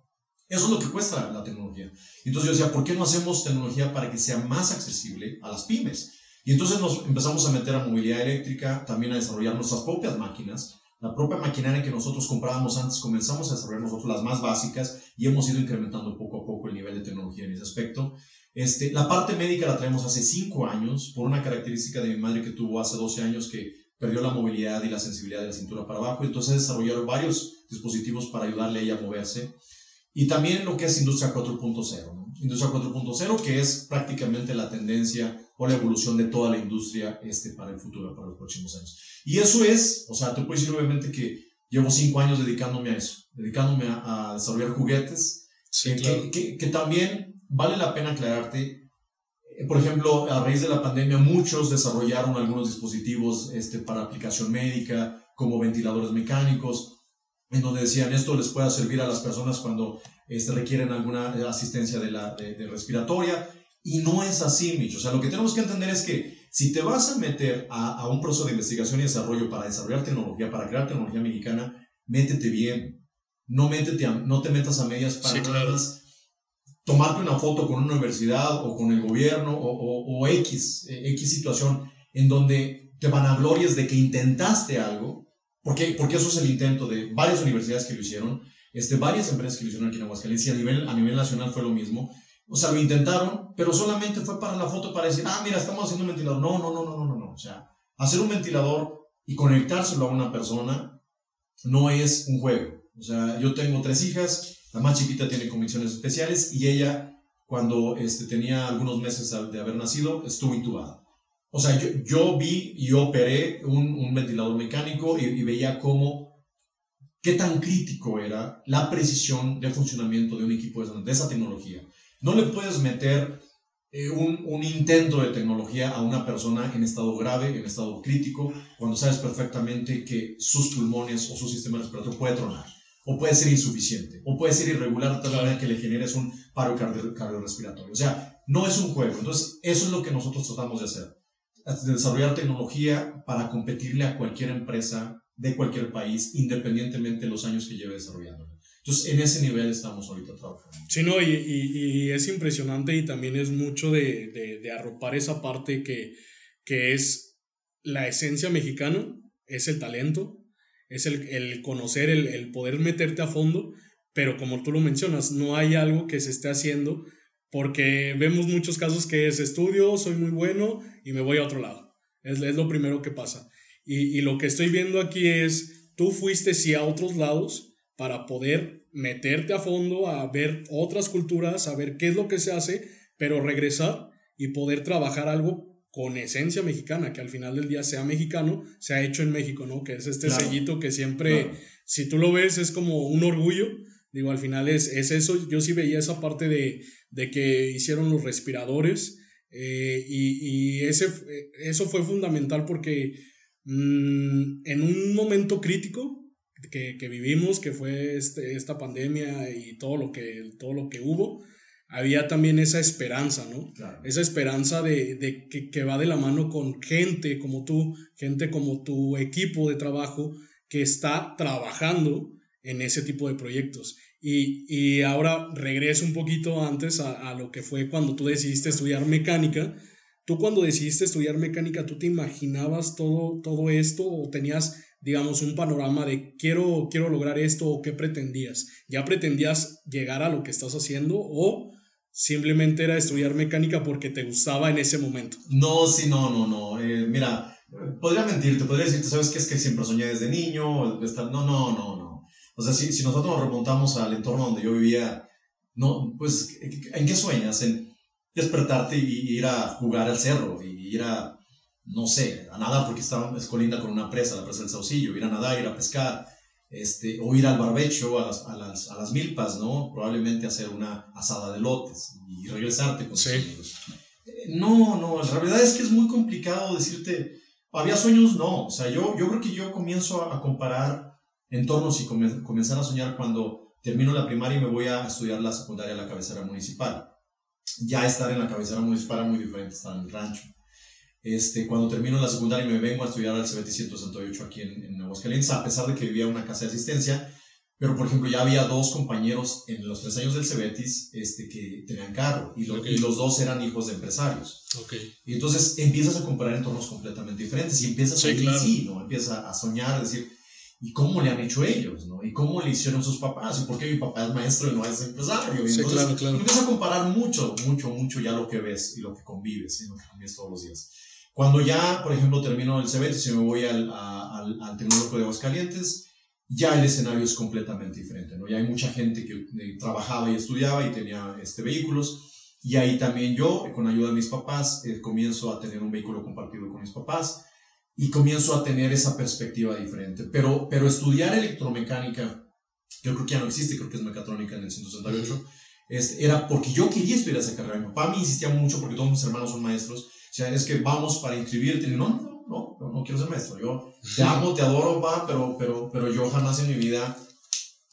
Eso es lo que cuesta la tecnología. Entonces yo decía, ¿por qué no hacemos tecnología para que sea más accesible a las pymes? Y entonces nos empezamos a meter a movilidad eléctrica, también a desarrollar nuestras propias máquinas. La propia maquinaria que nosotros comprábamos antes, comenzamos a desarrollar nosotros las más básicas y hemos ido incrementando poco a poco el nivel de tecnología en ese aspecto. Este, la parte médica la traemos hace 5 años por una característica de mi madre que tuvo hace 12 años que perdió la movilidad y la sensibilidad de la cintura para abajo. Entonces desarrollaron varios dispositivos para ayudarle a ella a moverse. Y también lo que es Industria 4.0. Industria 4.0, que es prácticamente la tendencia o la evolución de toda la industria este, para el futuro, para los próximos años. Y eso es, o sea, te puedo decir obviamente que llevo cinco años dedicándome a eso, dedicándome a, desarrollar juguetes, que, que, que, también vale la pena aclararte. Eh, por ejemplo, a raíz de la pandemia, muchos desarrollaron algunos dispositivos este, para aplicación médica, como ventiladores mecánicos, en donde decían esto les pueda servir a las personas cuando este, requieren alguna asistencia de la de, respiratoria. Y no es así, Micho. O sea, lo que tenemos que entender es que si te vas a meter a, a, un proceso de investigación y desarrollo para desarrollar tecnología, para crear tecnología mexicana, métete bien. No, métete no te metas a medias para más tomarte una foto con una universidad o con el gobierno o, o, o X, X situación en donde te van a glorias de que intentaste algo porque, porque eso es el intento de varias universidades que lo hicieron, este, varias empresas que lo hicieron aquí en Aguascalientes y a nivel, a nivel nacional fue lo mismo. O sea, lo intentaron, pero solamente fue para la foto para decir, ah, mira, estamos haciendo un ventilador. No, no, no, no, no, no. O sea, hacer un ventilador y conectárselo a una persona no es un juego. O sea, yo tengo tres hijas, la más chiquita tiene convicciones especiales y ella, cuando este, tenía algunos meses de haber nacido, estuvo intubada. O sea, yo, yo vi y operé un, un ventilador mecánico y, y, veía cómo, qué tan crítico era la precisión de funcionamiento de un equipo de, de esa tecnología. No le puedes meter eh, un, un, intento de tecnología a una persona en estado grave, en estado crítico, cuando sabes perfectamente que sus pulmones o su sistema respiratorio puede tronar, o puede ser insuficiente, o puede ser irregular de tal manera que le generes un paro cardiorrespiratorio. O sea, no es un juego. Entonces, eso es lo que nosotros tratamos de hacer. De desarrollar tecnología para competirle a cualquier empresa de cualquier país, independientemente de los años que lleve desarrollando. Entonces, en ese nivel estamos ahorita trabajando. Sí, no, y, y, es impresionante y también es mucho de, de, de, arropar esa parte que, que es la esencia mexicana, es el talento, es el, el conocer, el, el, poder meterte a fondo, pero como tú lo mencionas, no hay algo que se esté haciendo porque vemos muchos casos que es estudio, soy muy bueno y me voy a otro lado. Es, es lo primero que pasa. Y, y lo que estoy viendo aquí es, tú fuiste sí a otros lados, para poder meterte a fondo, a ver otras culturas, a ver qué es lo que se hace, pero regresar y poder trabajar algo con esencia mexicana, que al final del día sea mexicano, se ha hecho en México, ¿no? Que es este claro. sellito que siempre, claro. si tú lo ves, es como un orgullo. Digo, al final es, es eso. Yo sí veía esa parte de, de que hicieron los respiradores eh, y, y, ese, eso fue fundamental porque mmm, en un momento crítico, que, que vivimos, que fue este, esta pandemia y todo lo, que, todo lo que hubo, había también esa esperanza, ¿no? Claro. Esa esperanza de, de que, que, va de la mano con gente como tú, gente como tu equipo de trabajo que está trabajando en ese tipo de proyectos. Y, y ahora regreso un poquito antes a, a, lo que fue cuando tú decidiste estudiar mecánica. Tú cuando decidiste estudiar mecánica, ¿tú te imaginabas todo, todo esto o tenías digamos, un panorama de quiero, quiero lograr esto o qué pretendías. ¿Ya pretendías llegar a lo que estás haciendo o simplemente era estudiar mecánica porque te gustaba en ese momento? No, sí, no, no, no. Eh, mira, podría mentirte, podría decirte, ¿sabes qué? Es que siempre soñé desde niño. No, no, no, no. O sea, si, si nosotros nos remontamos al entorno donde yo vivía, no, pues, ¿en qué sueñas? En despertarte y ir a jugar al cerro y ir a no sé, a nadar porque estaba, es colinda con una presa, la presa del Saucillo, ir a nadar, ir a pescar, este, o ir al barbecho, a las, a las, a las milpas, ¿no? Probablemente hacer una asada de lotes y regresarte con sí. tus amigos. Eh, no, no, la realidad es que es muy complicado decirte, ¿había sueños? No, o sea, yo, yo creo que yo comienzo a, a comparar entornos y come, comenzar a soñar cuando termino la primaria y me voy a estudiar la secundaria a la cabecera municipal. Ya estar en la cabecera municipal era muy diferente, estar en el rancho. Este, cuando termino la secundaria y me vengo a estudiar al CBT 168 aquí en, en Aguascalientes, a pesar de que vivía en una casa de asistencia, pero por ejemplo ya había dos compañeros en los tres años del Cebetis este, que tenían carro y, lo, okay. y, los dos eran hijos de empresarios. Okay. Y entonces empiezas a comparar entornos completamente diferentes y empiezas sí, a claro. sí, ¿no? Empiezas a soñar, a decir, ¿y cómo le han hecho ellos? ¿no? ¿Y cómo le hicieron sus papás? ¿Y por qué mi papá es maestro y no es empresario? Y sí, entonces claro, claro. empiezas a comparar mucho, mucho, mucho ya lo que ves y lo que convives y lo que convives todos los días. Cuando ya, por ejemplo, termino el CBT y me voy al, a, al, al Tecnológico de Aguascalientes, ya el escenario es completamente diferente, ¿no? Ya hay mucha gente que eh, trabajaba y estudiaba y tenía este, vehículos, y ahí también yo, con ayuda de mis papás, eh, comienzo a tener un vehículo compartido con mis papás, y comienzo a tener esa perspectiva diferente. Pero, pero estudiar electromecánica, yo creo que ya no existe, creo que es mecatrónica en el 168, este, era porque yo quería estudiar esa carrera. Mi papá me insistía mucho porque todos mis hermanos son maestros, o sea, es que vamos para inscribirte. No, no, no, no, no quiero ser maestro. Yo te amo, te adoro, pa, pero, pero, pero yo jamás en mi vida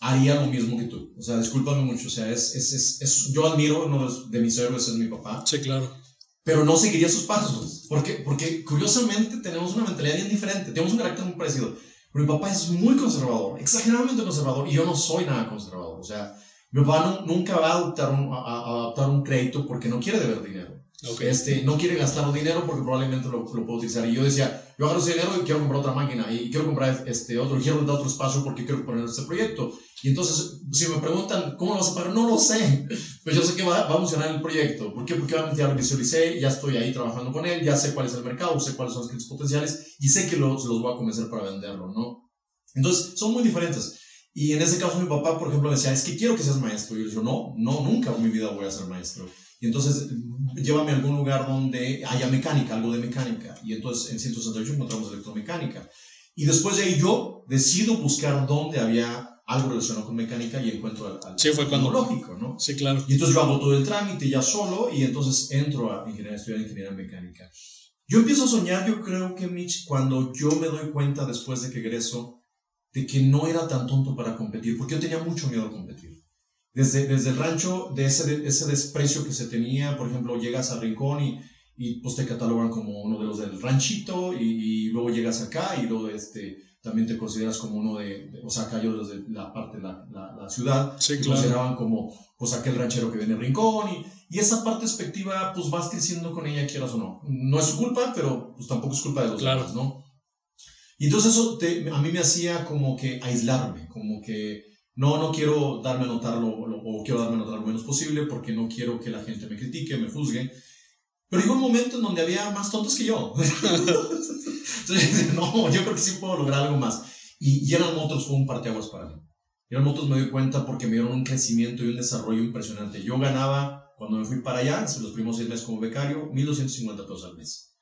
haría lo mismo que tú. O sea, discúlpame mucho. O sea, es, es, es, es yo admiro, uno de mis héroes es mi papá. Sí, claro. Pero no seguiría sus pasos. Porque, porque curiosamente tenemos una mentalidad bien diferente. Tenemos un carácter muy parecido. Pero mi papá es muy conservador, exageradamente conservador, y yo no soy nada conservador. O sea, mi papá no, nunca va a adoptar, un, a, a adoptar un crédito porque no quiere deber dinero. Este, no quiere gastar dinero porque probablemente lo, lo puedo utilizar. Y yo decía, yo agarro ese dinero y quiero comprar otra máquina y quiero comprar este otro, quiero dar otro espacio porque quiero poner este proyecto. Y entonces, si me preguntan, ¿cómo lo vas a pagar? No lo sé. Pues yo sé que va, va a funcionar el proyecto. ¿Por qué? Porque obviamente ya lo visualicé, ya estoy ahí trabajando con él, ya sé cuál es el mercado, sé cuáles son los clientes potenciales y sé que los, los voy a convencer para venderlo, ¿no? Entonces, son muy diferentes. Y en ese caso mi papá, por ejemplo, me decía, es que quiero que seas maestro. Y yo no, no, nunca en mi vida voy a ser maestro. Y entonces, llévame a algún lugar donde haya mecánica, algo de mecánica. Y entonces en 168 encontramos electromecánica. Y después de ahí yo decido buscar dónde había algo relacionado con mecánica y encuentro al, al sí, fue cuando, tecnológico, ¿no? Sí, claro. Y entonces yo hago todo el trámite ya solo y entonces entro a ingeniería, estudiar ingeniería mecánica. Yo empiezo a soñar, yo creo que Mitch, cuando yo me doy cuenta después de que egreso, de que no era tan tonto para competir, porque yo tenía mucho miedo a competir. Desde, desde el rancho, de ese, ese desprecio que se tenía, por ejemplo, llegas a Rincón y, y pues te catalogan como uno de los del ranchito y, luego llegas acá y luego este, también te consideras como uno de, o sea, acá yo desde la parte de la, la, ciudad, sí, te consideraban como pues aquel ranchero que viene a Rincón y, y esa parte despectiva pues vas creciendo con ella quieras o no. No es su culpa, pero pues tampoco es culpa de los claro. demás, ¿no? Y entonces eso te, a mí me hacía como que aislarme, como que no, no quiero darme a notar lo, o quiero darme a notar lo menos posible porque no quiero que la gente me critique, me juzgue. Pero llegó un momento en donde había más tontos que yo. Entonces, no, yo creo que sí puedo lograr algo más. Y General Motors fue un parteaguas para mí. General Motors me di cuenta porque me dieron un crecimiento y un desarrollo impresionante. Yo ganaba, cuando me fui para allá, los primeros seis meses como becario, 1.250 pesos al mes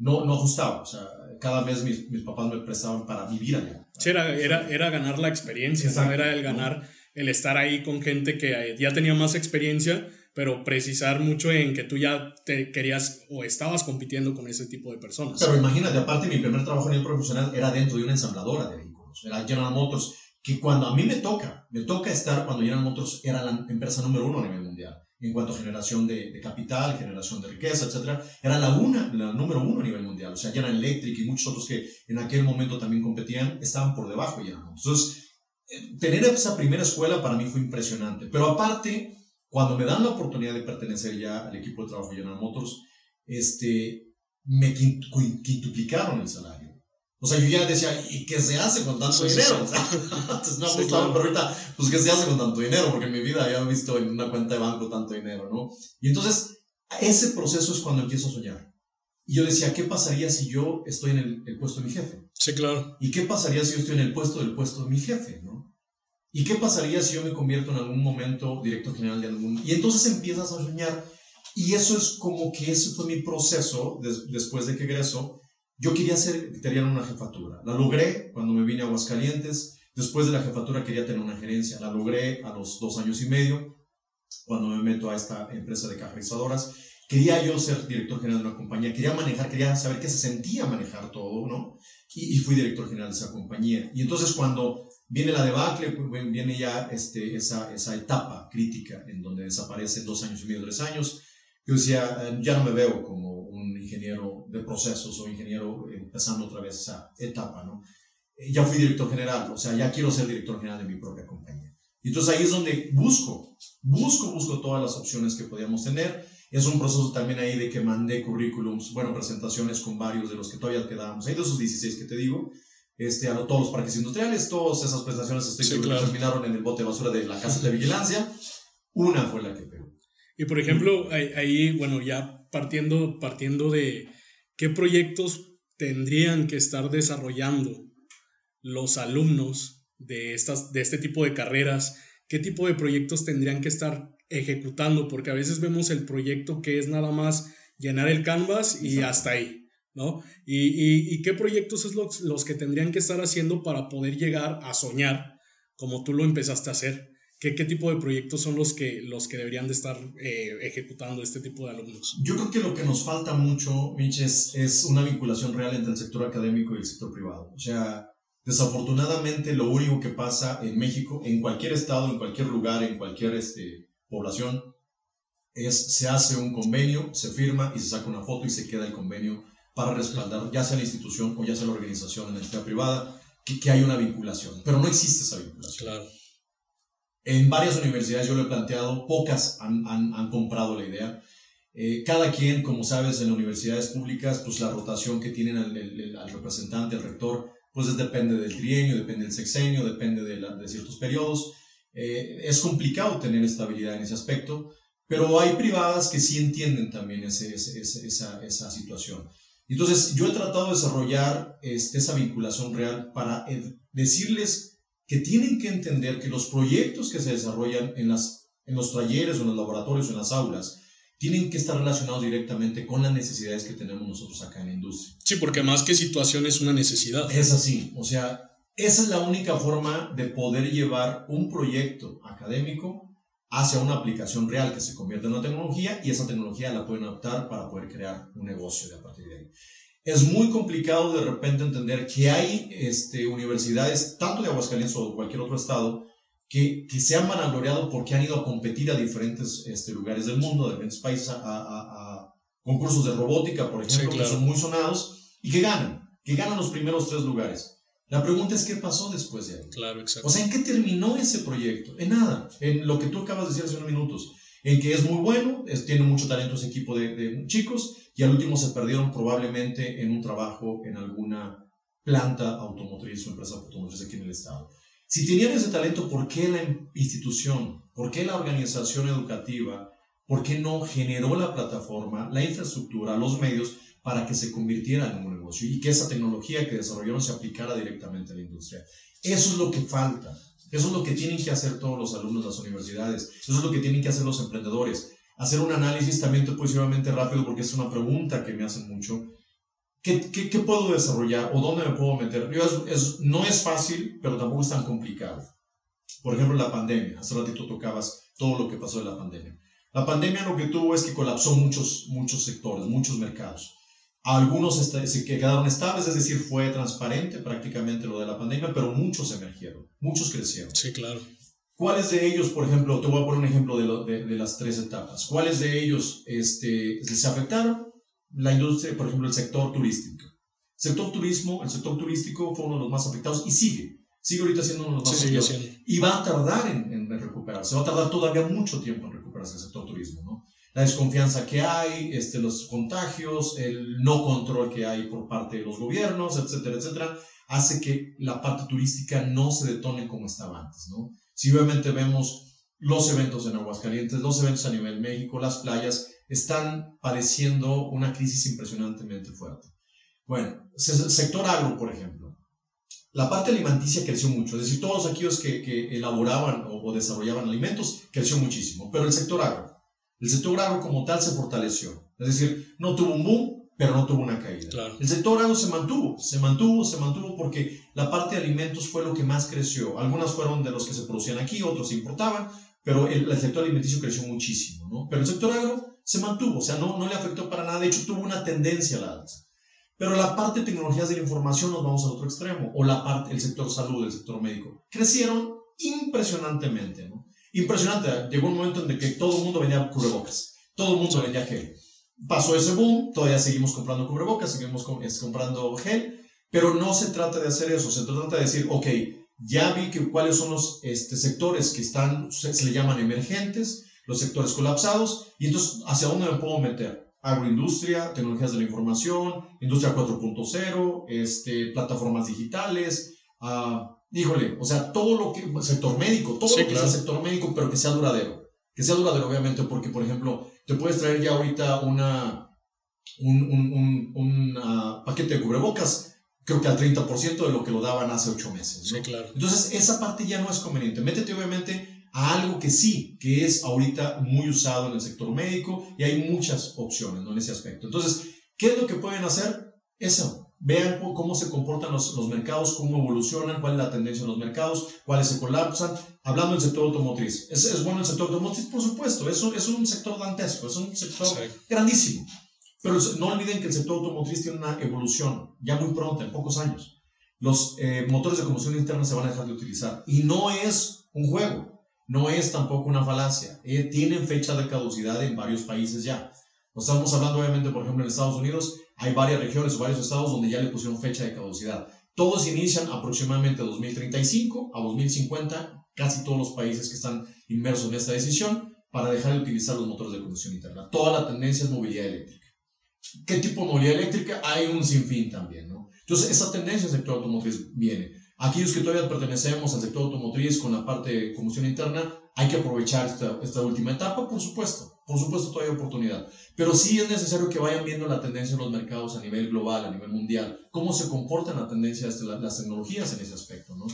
no, no ajustaba. O sea, cada vez mis, mis papás me prestaban para vivir allá. Sí, era, era, era ganar la experiencia, ¿no? era el ganar, el estar ahí con gente que ya tenía más experiencia, pero precisar mucho en que tú ya te querías o estabas compitiendo con ese tipo de personas. Pero imagínate, aparte mi primer trabajo a nivel profesional era dentro de una ensambladora de vehículos, era General Motors, que cuando a mí me toca, me toca estar cuando General Motors era la empresa número uno a nivel mundial en cuanto a generación de, de, capital, generación de riqueza, etc. Era la, una, la número uno a nivel mundial. O sea, General Electric y muchos otros que en aquel momento también competían estaban por debajo ya. Entonces, eh, tener esa primera escuela para mí fue impresionante. Pero aparte, cuando me dan la oportunidad de pertenecer ya al equipo de trabajo de General Motors, este, me quintuplicaron el salario. O sea, yo ya decía, ¿y qué se hace con tanto dinero? O sea, antes no me gustaba, pero ahorita, pues, ¿qué se hace con tanto dinero? Porque en mi vida ya he visto en una cuenta de banco tanto dinero, ¿no? Y entonces, ese proceso es cuando empiezo a soñar. Y yo decía, ¿qué pasaría si yo estoy en el, el, puesto de mi jefe? Sí, claro. ¿Y qué pasaría si yo estoy en el puesto del puesto de mi jefe, no? ¿Y qué pasaría si yo me convierto en algún momento director general de algún... Y entonces empiezas a soñar. Y eso es como que ese fue mi proceso des, después de que egreso yo quería ser quería una jefatura. La logré cuando me vine a Aguascalientes. Después de la jefatura quería tener una gerencia. La logré a los dos años y medio cuando me meto a esta empresa de cajerizadoras. Quería yo ser director general de una compañía. Quería manejar, quería saber qué se sentía manejar todo, ¿no? Y, fui director general de esa compañía. Y entonces cuando viene la debacle, pues, viene ya este, esa, esa etapa crítica en donde desaparecen dos años y medio, tres años. Yo decía, eh, ya no me veo como de procesos o ingeniero empezando otra vez esa etapa, ¿no? Eh, ya fui director general, o sea, ya quiero ser director general de mi propia compañía. Y entonces ahí es donde busco, busco, busco todas las opciones que podíamos tener. Es un proceso también ahí de que mandé currículums, bueno, presentaciones con varios de los que todavía quedábamos, ahí de esos 16 que te digo, este, a todos los parques industriales, todas esas presentaciones estoy sí, claro. terminaron en el bote de basura de la casa de vigilancia. Una fue la que pegó. Y por ejemplo, ahí, bueno, ya partiendo, partiendo de qué proyectos tendrían que estar desarrollando los alumnos de, estas, de este tipo de carreras, qué tipo de proyectos tendrían que estar ejecutando, porque a veces vemos el proyecto que es nada más llenar el canvas y Exacto. hasta ahí, ¿no? Y, y, y, qué proyectos es los, los que tendrían que estar haciendo para poder llegar a soñar como tú lo empezaste a hacer. ¿Qué, ¿Qué, tipo de proyectos son los que, los que deberían de estar eh, ejecutando este tipo de alumnos? Yo creo que lo que nos falta mucho, Mitch, es, es, una vinculación real entre el sector académico y el sector privado. O sea, desafortunadamente lo único que pasa en México, en cualquier estado, en cualquier lugar, en cualquier este, población, es se hace un convenio, se firma y se saca una foto y se queda el convenio para respaldar ya sea la institución o ya sea la organización en la entidad privada, que, que hay una vinculación. Pero no existe esa vinculación. Claro. En varias universidades yo lo he planteado, pocas han, han, han comprado la idea. Eh, cada quien, como sabes, en universidades públicas, pues la rotación que tienen al, al, representante, al rector, pues depende del trienio, depende del sexenio, depende de, de ciertos periodos. Eh, es complicado tener estabilidad en ese aspecto, pero hay privadas que sí entienden también ese, esa, esa, situación. Entonces, yo he tratado de desarrollar este, esa vinculación real para decirles que tienen que entender que los proyectos que se desarrollan en, las, en los talleres o en los laboratorios o en las aulas tienen que estar relacionados directamente con las necesidades que tenemos nosotros acá en la industria. Sí, porque más que situación es una necesidad. Es así, o sea, esa es la única forma de poder llevar un proyecto académico hacia una aplicación real que se convierta en una tecnología y esa tecnología la pueden adaptar para poder crear un negocio de a partir de ahí. Es muy complicado de repente entender que hay este, universidades, tanto de Aguascalientes o de cualquier otro estado, que, que se han vanagloriado porque han ido a competir a diferentes este, lugares del mundo, de diferentes países, a, a, concursos de robótica, por ejemplo, que son muy sonados, y que ganan, que ganan los primeros tres lugares. La pregunta es qué pasó después de ahí. Claro, exacto. O sea, ¿en qué terminó ese proyecto? En nada, en lo que tú acabas de decir hace unos minutos, en que es muy bueno, tiene mucho talento ese equipo de, chicos y al último se perdieron probablemente en un trabajo en alguna planta automotriz o empresa automotriz aquí en el estado. Si tenían ese talento, ¿por qué la institución, por qué la organización educativa, por qué no generó la plataforma, la infraestructura, los medios para que se convirtiera en un negocio y que esa tecnología que desarrollaron se aplicara directamente a la industria. Eso es lo que falta. Eso es lo que tienen que hacer todos los alumnos de las universidades. Eso es lo que tienen que hacer los emprendedores. Hacer un análisis también te rápido porque es una pregunta que me hacen mucho. ¿Qué, qué, puedo desarrollar o dónde me puedo meter? es, no es fácil, pero tampoco es tan complicado. Por ejemplo, la pandemia. Hace ratito tocabas todo lo que pasó en la pandemia. La pandemia lo que tuvo es que colapsó muchos, muchos sectores, muchos mercados. Algunos se quedaron estables, es decir, fue transparente prácticamente lo de la pandemia, pero muchos emergieron, muchos crecieron. Sí, claro. ¿Cuáles de ellos, por ejemplo, te voy a poner un ejemplo de, de, las tres etapas, cuáles de ellos este, se afectaron? La industria, por ejemplo, el sector turístico. El sector turismo, el sector turístico fue uno de los más afectados y sigue, sigue ahorita siendo uno de los más afectados. Y va a tardar en, en recuperarse, va a tardar todavía mucho tiempo en recuperarse el sector turismo, ¿no? La desconfianza que hay, este, los contagios, el no control que hay por parte de los gobiernos, etcétera, etcétera, hace que la parte turística no se detone como estaba antes, ¿no? Si obviamente vemos los eventos en Aguascalientes, los eventos a nivel México, las playas, están padeciendo una crisis impresionantemente fuerte. Bueno, sector agro, por ejemplo. La parte alimenticia creció mucho, es decir, todos aquellos que, que elaboraban o, o desarrollaban alimentos creció muchísimo, pero el sector agro, el sector agro como tal se fortaleció. Es decir, no tuvo un boom, pero no tuvo una caída. El sector agro se mantuvo, se mantuvo, se mantuvo porque la parte de alimentos fue lo que más creció. Algunas fueron de los que se producían aquí, otros se importaban, pero el, sector alimenticio creció muchísimo. ¿no? Pero el sector agro se mantuvo, o sea, no, no le afectó para nada, de hecho tuvo una tendencia a la alza. Pero la parte de tecnologías de la información nos vamos al otro extremo, o la parte, el sector salud, el sector médico, crecieron impresionantemente. ¿no? Impresionante. Llegó un momento en que todo el mundo vendía cubrebocas. Todo el mundo vendía gel. Pasó ese boom, todavía seguimos comprando cubrebocas, seguimos comprando gel, pero no se trata de hacer eso, se trata de decir, ok, ya vi que cuáles son los este, sectores que están, se, le llaman emergentes, los sectores colapsados, y entonces, ¿hacia dónde me puedo meter? Agroindustria, tecnologías de la información, industria 4.0, este, plataformas digitales, uh, híjole, o sea, todo lo que, sector médico, todo lo que sea sector médico, pero que sea duradero. Que sea duradero, obviamente, porque, por ejemplo, te puedes traer ya ahorita una, un, un, un, ah, paquete de cubrebocas, creo que al 30% de lo que lo daban hace 8 meses. Sí, claro. Entonces, esa parte ya no es conveniente. Métete, obviamente, a algo que sí, que es ahorita muy usado en el sector médico y hay muchas opciones ¿no? en ese aspecto. Entonces, ¿qué es lo que pueden hacer? Eso, vean cómo se comportan los, los, mercados, cómo evolucionan, cuál es la tendencia en los mercados, cuáles se colapsan. Hablando del sector automotriz, ¿es, es bueno el sector automotriz? Por supuesto, es un, es un sector dantesco, es un sector grandísimo. Pero no olviden que el sector automotriz tiene una evolución ya muy pronta, en pocos años. Los eh, motores de combustión interna se van a dejar de utilizar. Y no es un juego, no es tampoco una falacia. Eh, tienen fecha de caducidad en varios países ya. estamos hablando obviamente, por ejemplo, en Estados Unidos, hay varias regiones o varios estados donde ya le pusieron fecha de caducidad. Todos inician aproximadamente 2035 a 2050, casi todos los países que están inmersos en esta decisión. para dejar de utilizar los motores de combustión interna. Toda la tendencia es movilidad eléctrica. ¿Qué tipo de movilidad eléctrica? Hay un sinfín también, ¿no? Entonces, esa tendencia del sector automotriz viene. Aquellos que todavía pertenecemos al sector automotriz con la parte de combustión interna, hay que aprovechar esta, esta última etapa, por supuesto. Por supuesto, todavía hay oportunidad. Pero sí es necesario que vayan viendo la tendencia en los mercados a nivel global, a nivel mundial, cómo se comportan la tendencia de las tecnologías en ese aspecto, ¿no?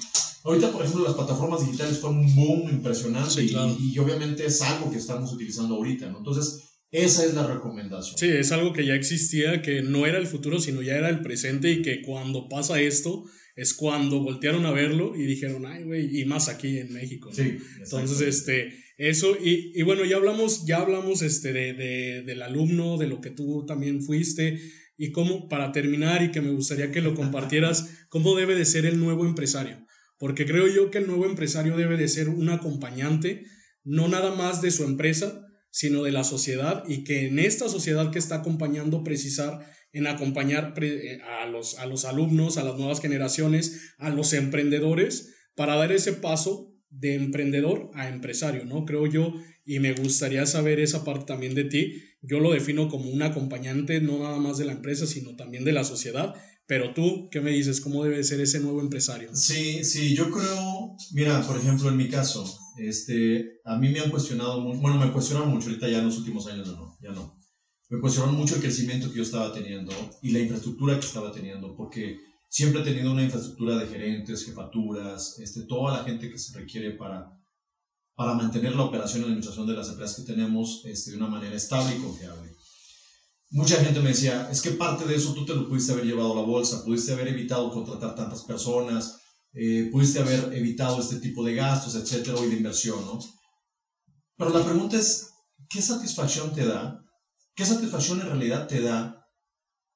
Ahorita, por ejemplo, las plataformas digitales fueron un boom impresionante y, y, obviamente es algo que estamos utilizando ahorita, ¿no? Entonces, esa es la recomendación. Sí, es algo que ya existía, que no era el futuro, sino ya era el presente y que cuando pasa esto es cuando voltearon a verlo y dijeron, ay, güey, y más aquí en México. Sí. Entonces, este, eso, y, y, bueno, ya hablamos, ya hablamos este, de, de, del alumno, de lo que tú también fuiste, y cómo, para terminar, y que me gustaría que lo compartieras, cómo debe de ser el nuevo empresario. Porque creo yo que el nuevo empresario debe de ser un acompañante, no nada más de su empresa, sino de la sociedad y que en esta sociedad que está acompañando precisar en acompañar eh, a los, a los alumnos, a las nuevas generaciones, a los emprendedores, para dar ese paso de emprendedor a empresario, ¿no? Creo yo, y me gustaría saber esa parte también de ti. Yo lo defino como un acompañante, no nada más de la empresa, sino también de la sociedad. Pero tú, ¿qué me dices? ¿Cómo debe ser ese nuevo empresario? Sí, sí, yo creo, mira, por ejemplo, en mi caso, este, a mí me han cuestionado, bueno, me cuestionaron mucho, ahorita ya en los últimos años no, ya no. Me cuestionaron mucho el crecimiento que yo estaba teniendo y la infraestructura que estaba teniendo, porque siempre he tenido una infraestructura de gerentes, jefaturas, este, toda la gente que se requiere para, para mantener la operación y la administración de las empresas que tenemos este, de una manera estable y confiable. Mucha gente me decía, es que parte de eso tú te lo pudiste haber llevado a la bolsa, pudiste haber evitado contratar tantas personas, eh, pudiste haber evitado este tipo de gastos, etcétera, y de inversión, ¿no? Pero la pregunta es, ¿qué satisfacción te da? ¿Qué satisfacción en realidad te da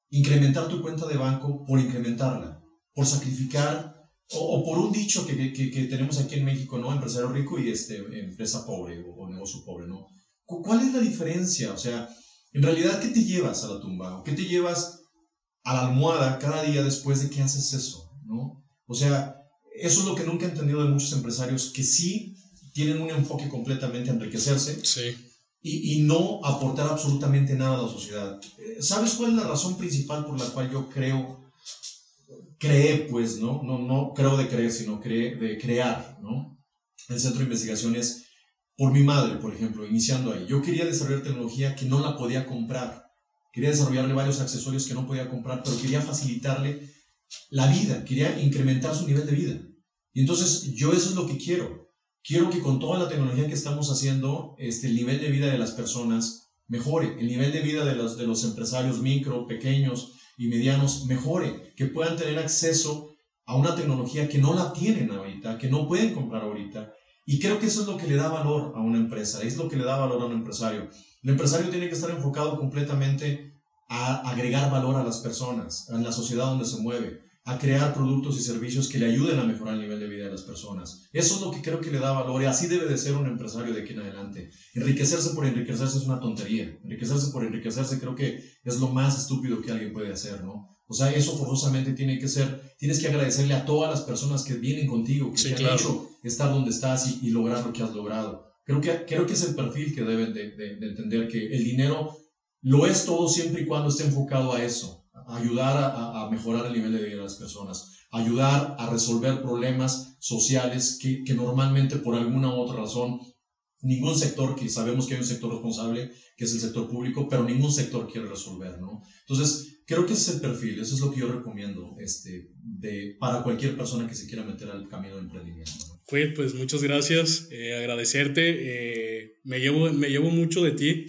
incrementar tu cuenta de banco por incrementarla? Por sacrificar, o, por un dicho que, que, tenemos aquí en México, ¿no? Empresario rico y este, empresa pobre o, negocio pobre, ¿no? ¿Cuál es la diferencia? O sea, en realidad, ¿qué te llevas a la tumba? ¿O qué te llevas a la almohada cada día después de que haces eso? ¿no? O sea, eso es lo que nunca he entendido de muchos empresarios que sí tienen un enfoque completamente a enriquecerse y, no aportar absolutamente nada a la sociedad. Eh, ¿Sabes cuál es la razón principal por la cual yo creo, creé, pues, ¿no? No, no creo de creer, sino creé, de crear, ¿no? El Centro de Investigaciones por mi madre, por ejemplo, iniciando ahí. Yo quería desarrollar tecnología que no la podía comprar. Quería desarrollarle varios accesorios que no podía comprar, pero quería facilitarle la vida, quería incrementar su nivel de vida. Y entonces yo eso es lo que quiero. Quiero que con toda la tecnología que estamos haciendo, este, el nivel de vida de las personas mejore, el nivel de vida de los, de los empresarios micro, pequeños y medianos mejore, que puedan tener acceso a una tecnología que no la tienen ahorita, que no pueden comprar ahorita. Y creo que eso es lo que le da valor a una empresa, es lo que le da valor a un empresario. El empresario tiene que estar enfocado completamente a agregar valor a las personas, en la sociedad donde se mueve, a crear productos y servicios que le ayuden a mejorar el nivel de vida de las personas. Eso es lo que creo que le da valor y así debe de ser un empresario de aquí en adelante. Enriquecerse por enriquecerse es una tontería. Enriquecerse por enriquecerse creo que es lo más estúpido que alguien puede hacer, ¿no? O sea, eso forzosamente tiene que ser, tienes que agradecerle a todas las personas que vienen contigo, que te han hecho estar donde estás y, y, lograr lo que has logrado. Creo que, creo que es el perfil que deben de, de, de entender, que el dinero lo es todo siempre y cuando esté enfocado a eso ayudar a, a, mejorar el nivel de vida de las personas, ayudar a resolver problemas sociales que, que normalmente por alguna u otra razón ningún sector, que sabemos que hay un sector responsable, que es el sector público, pero ningún sector quiere resolver, ¿no? Entonces, creo que ese es el perfil, eso es lo que yo recomiendo este, de, para cualquier persona que se quiera meter al camino de emprendimiento. Pues, pues muchas gracias, eh, agradecerte, eh, me, llevo, me llevo mucho de ti,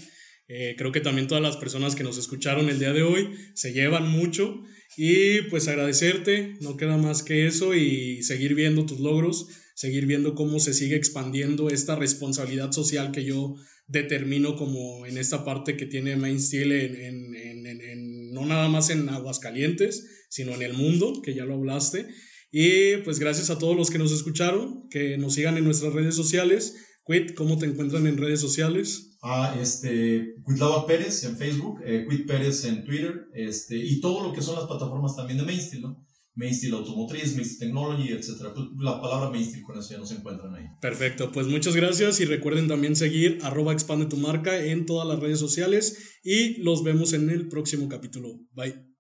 eh, creo que también todas las personas que nos escucharon el día de hoy se llevan mucho y pues agradecerte, no queda más que eso y seguir viendo tus logros, seguir viendo cómo se sigue expandiendo esta responsabilidad social que yo determino como en esta parte que tiene Main Steel en, en, en, no nada más en Aguascalientes, sino en el mundo, que ya lo hablaste. Y pues gracias a todos los que nos escucharon, que nos sigan en nuestras redes sociales. Quit, ¿cómo te encuentran en redes sociales? a este, Cuitlava Pérez en Facebook, eh, Pérez en Twitter, este, y todo lo que son las plataformas también de Mainstream, ¿no? Mainstream Automotriz, Mainstream Technology, etc. Pues, la palabra Mainstream con eso ya no se encuentran ahí. Perfecto, pues muchas gracias y recuerden también seguir arroba expande tu marca en todas las redes sociales y los vemos en el próximo capítulo. Bye.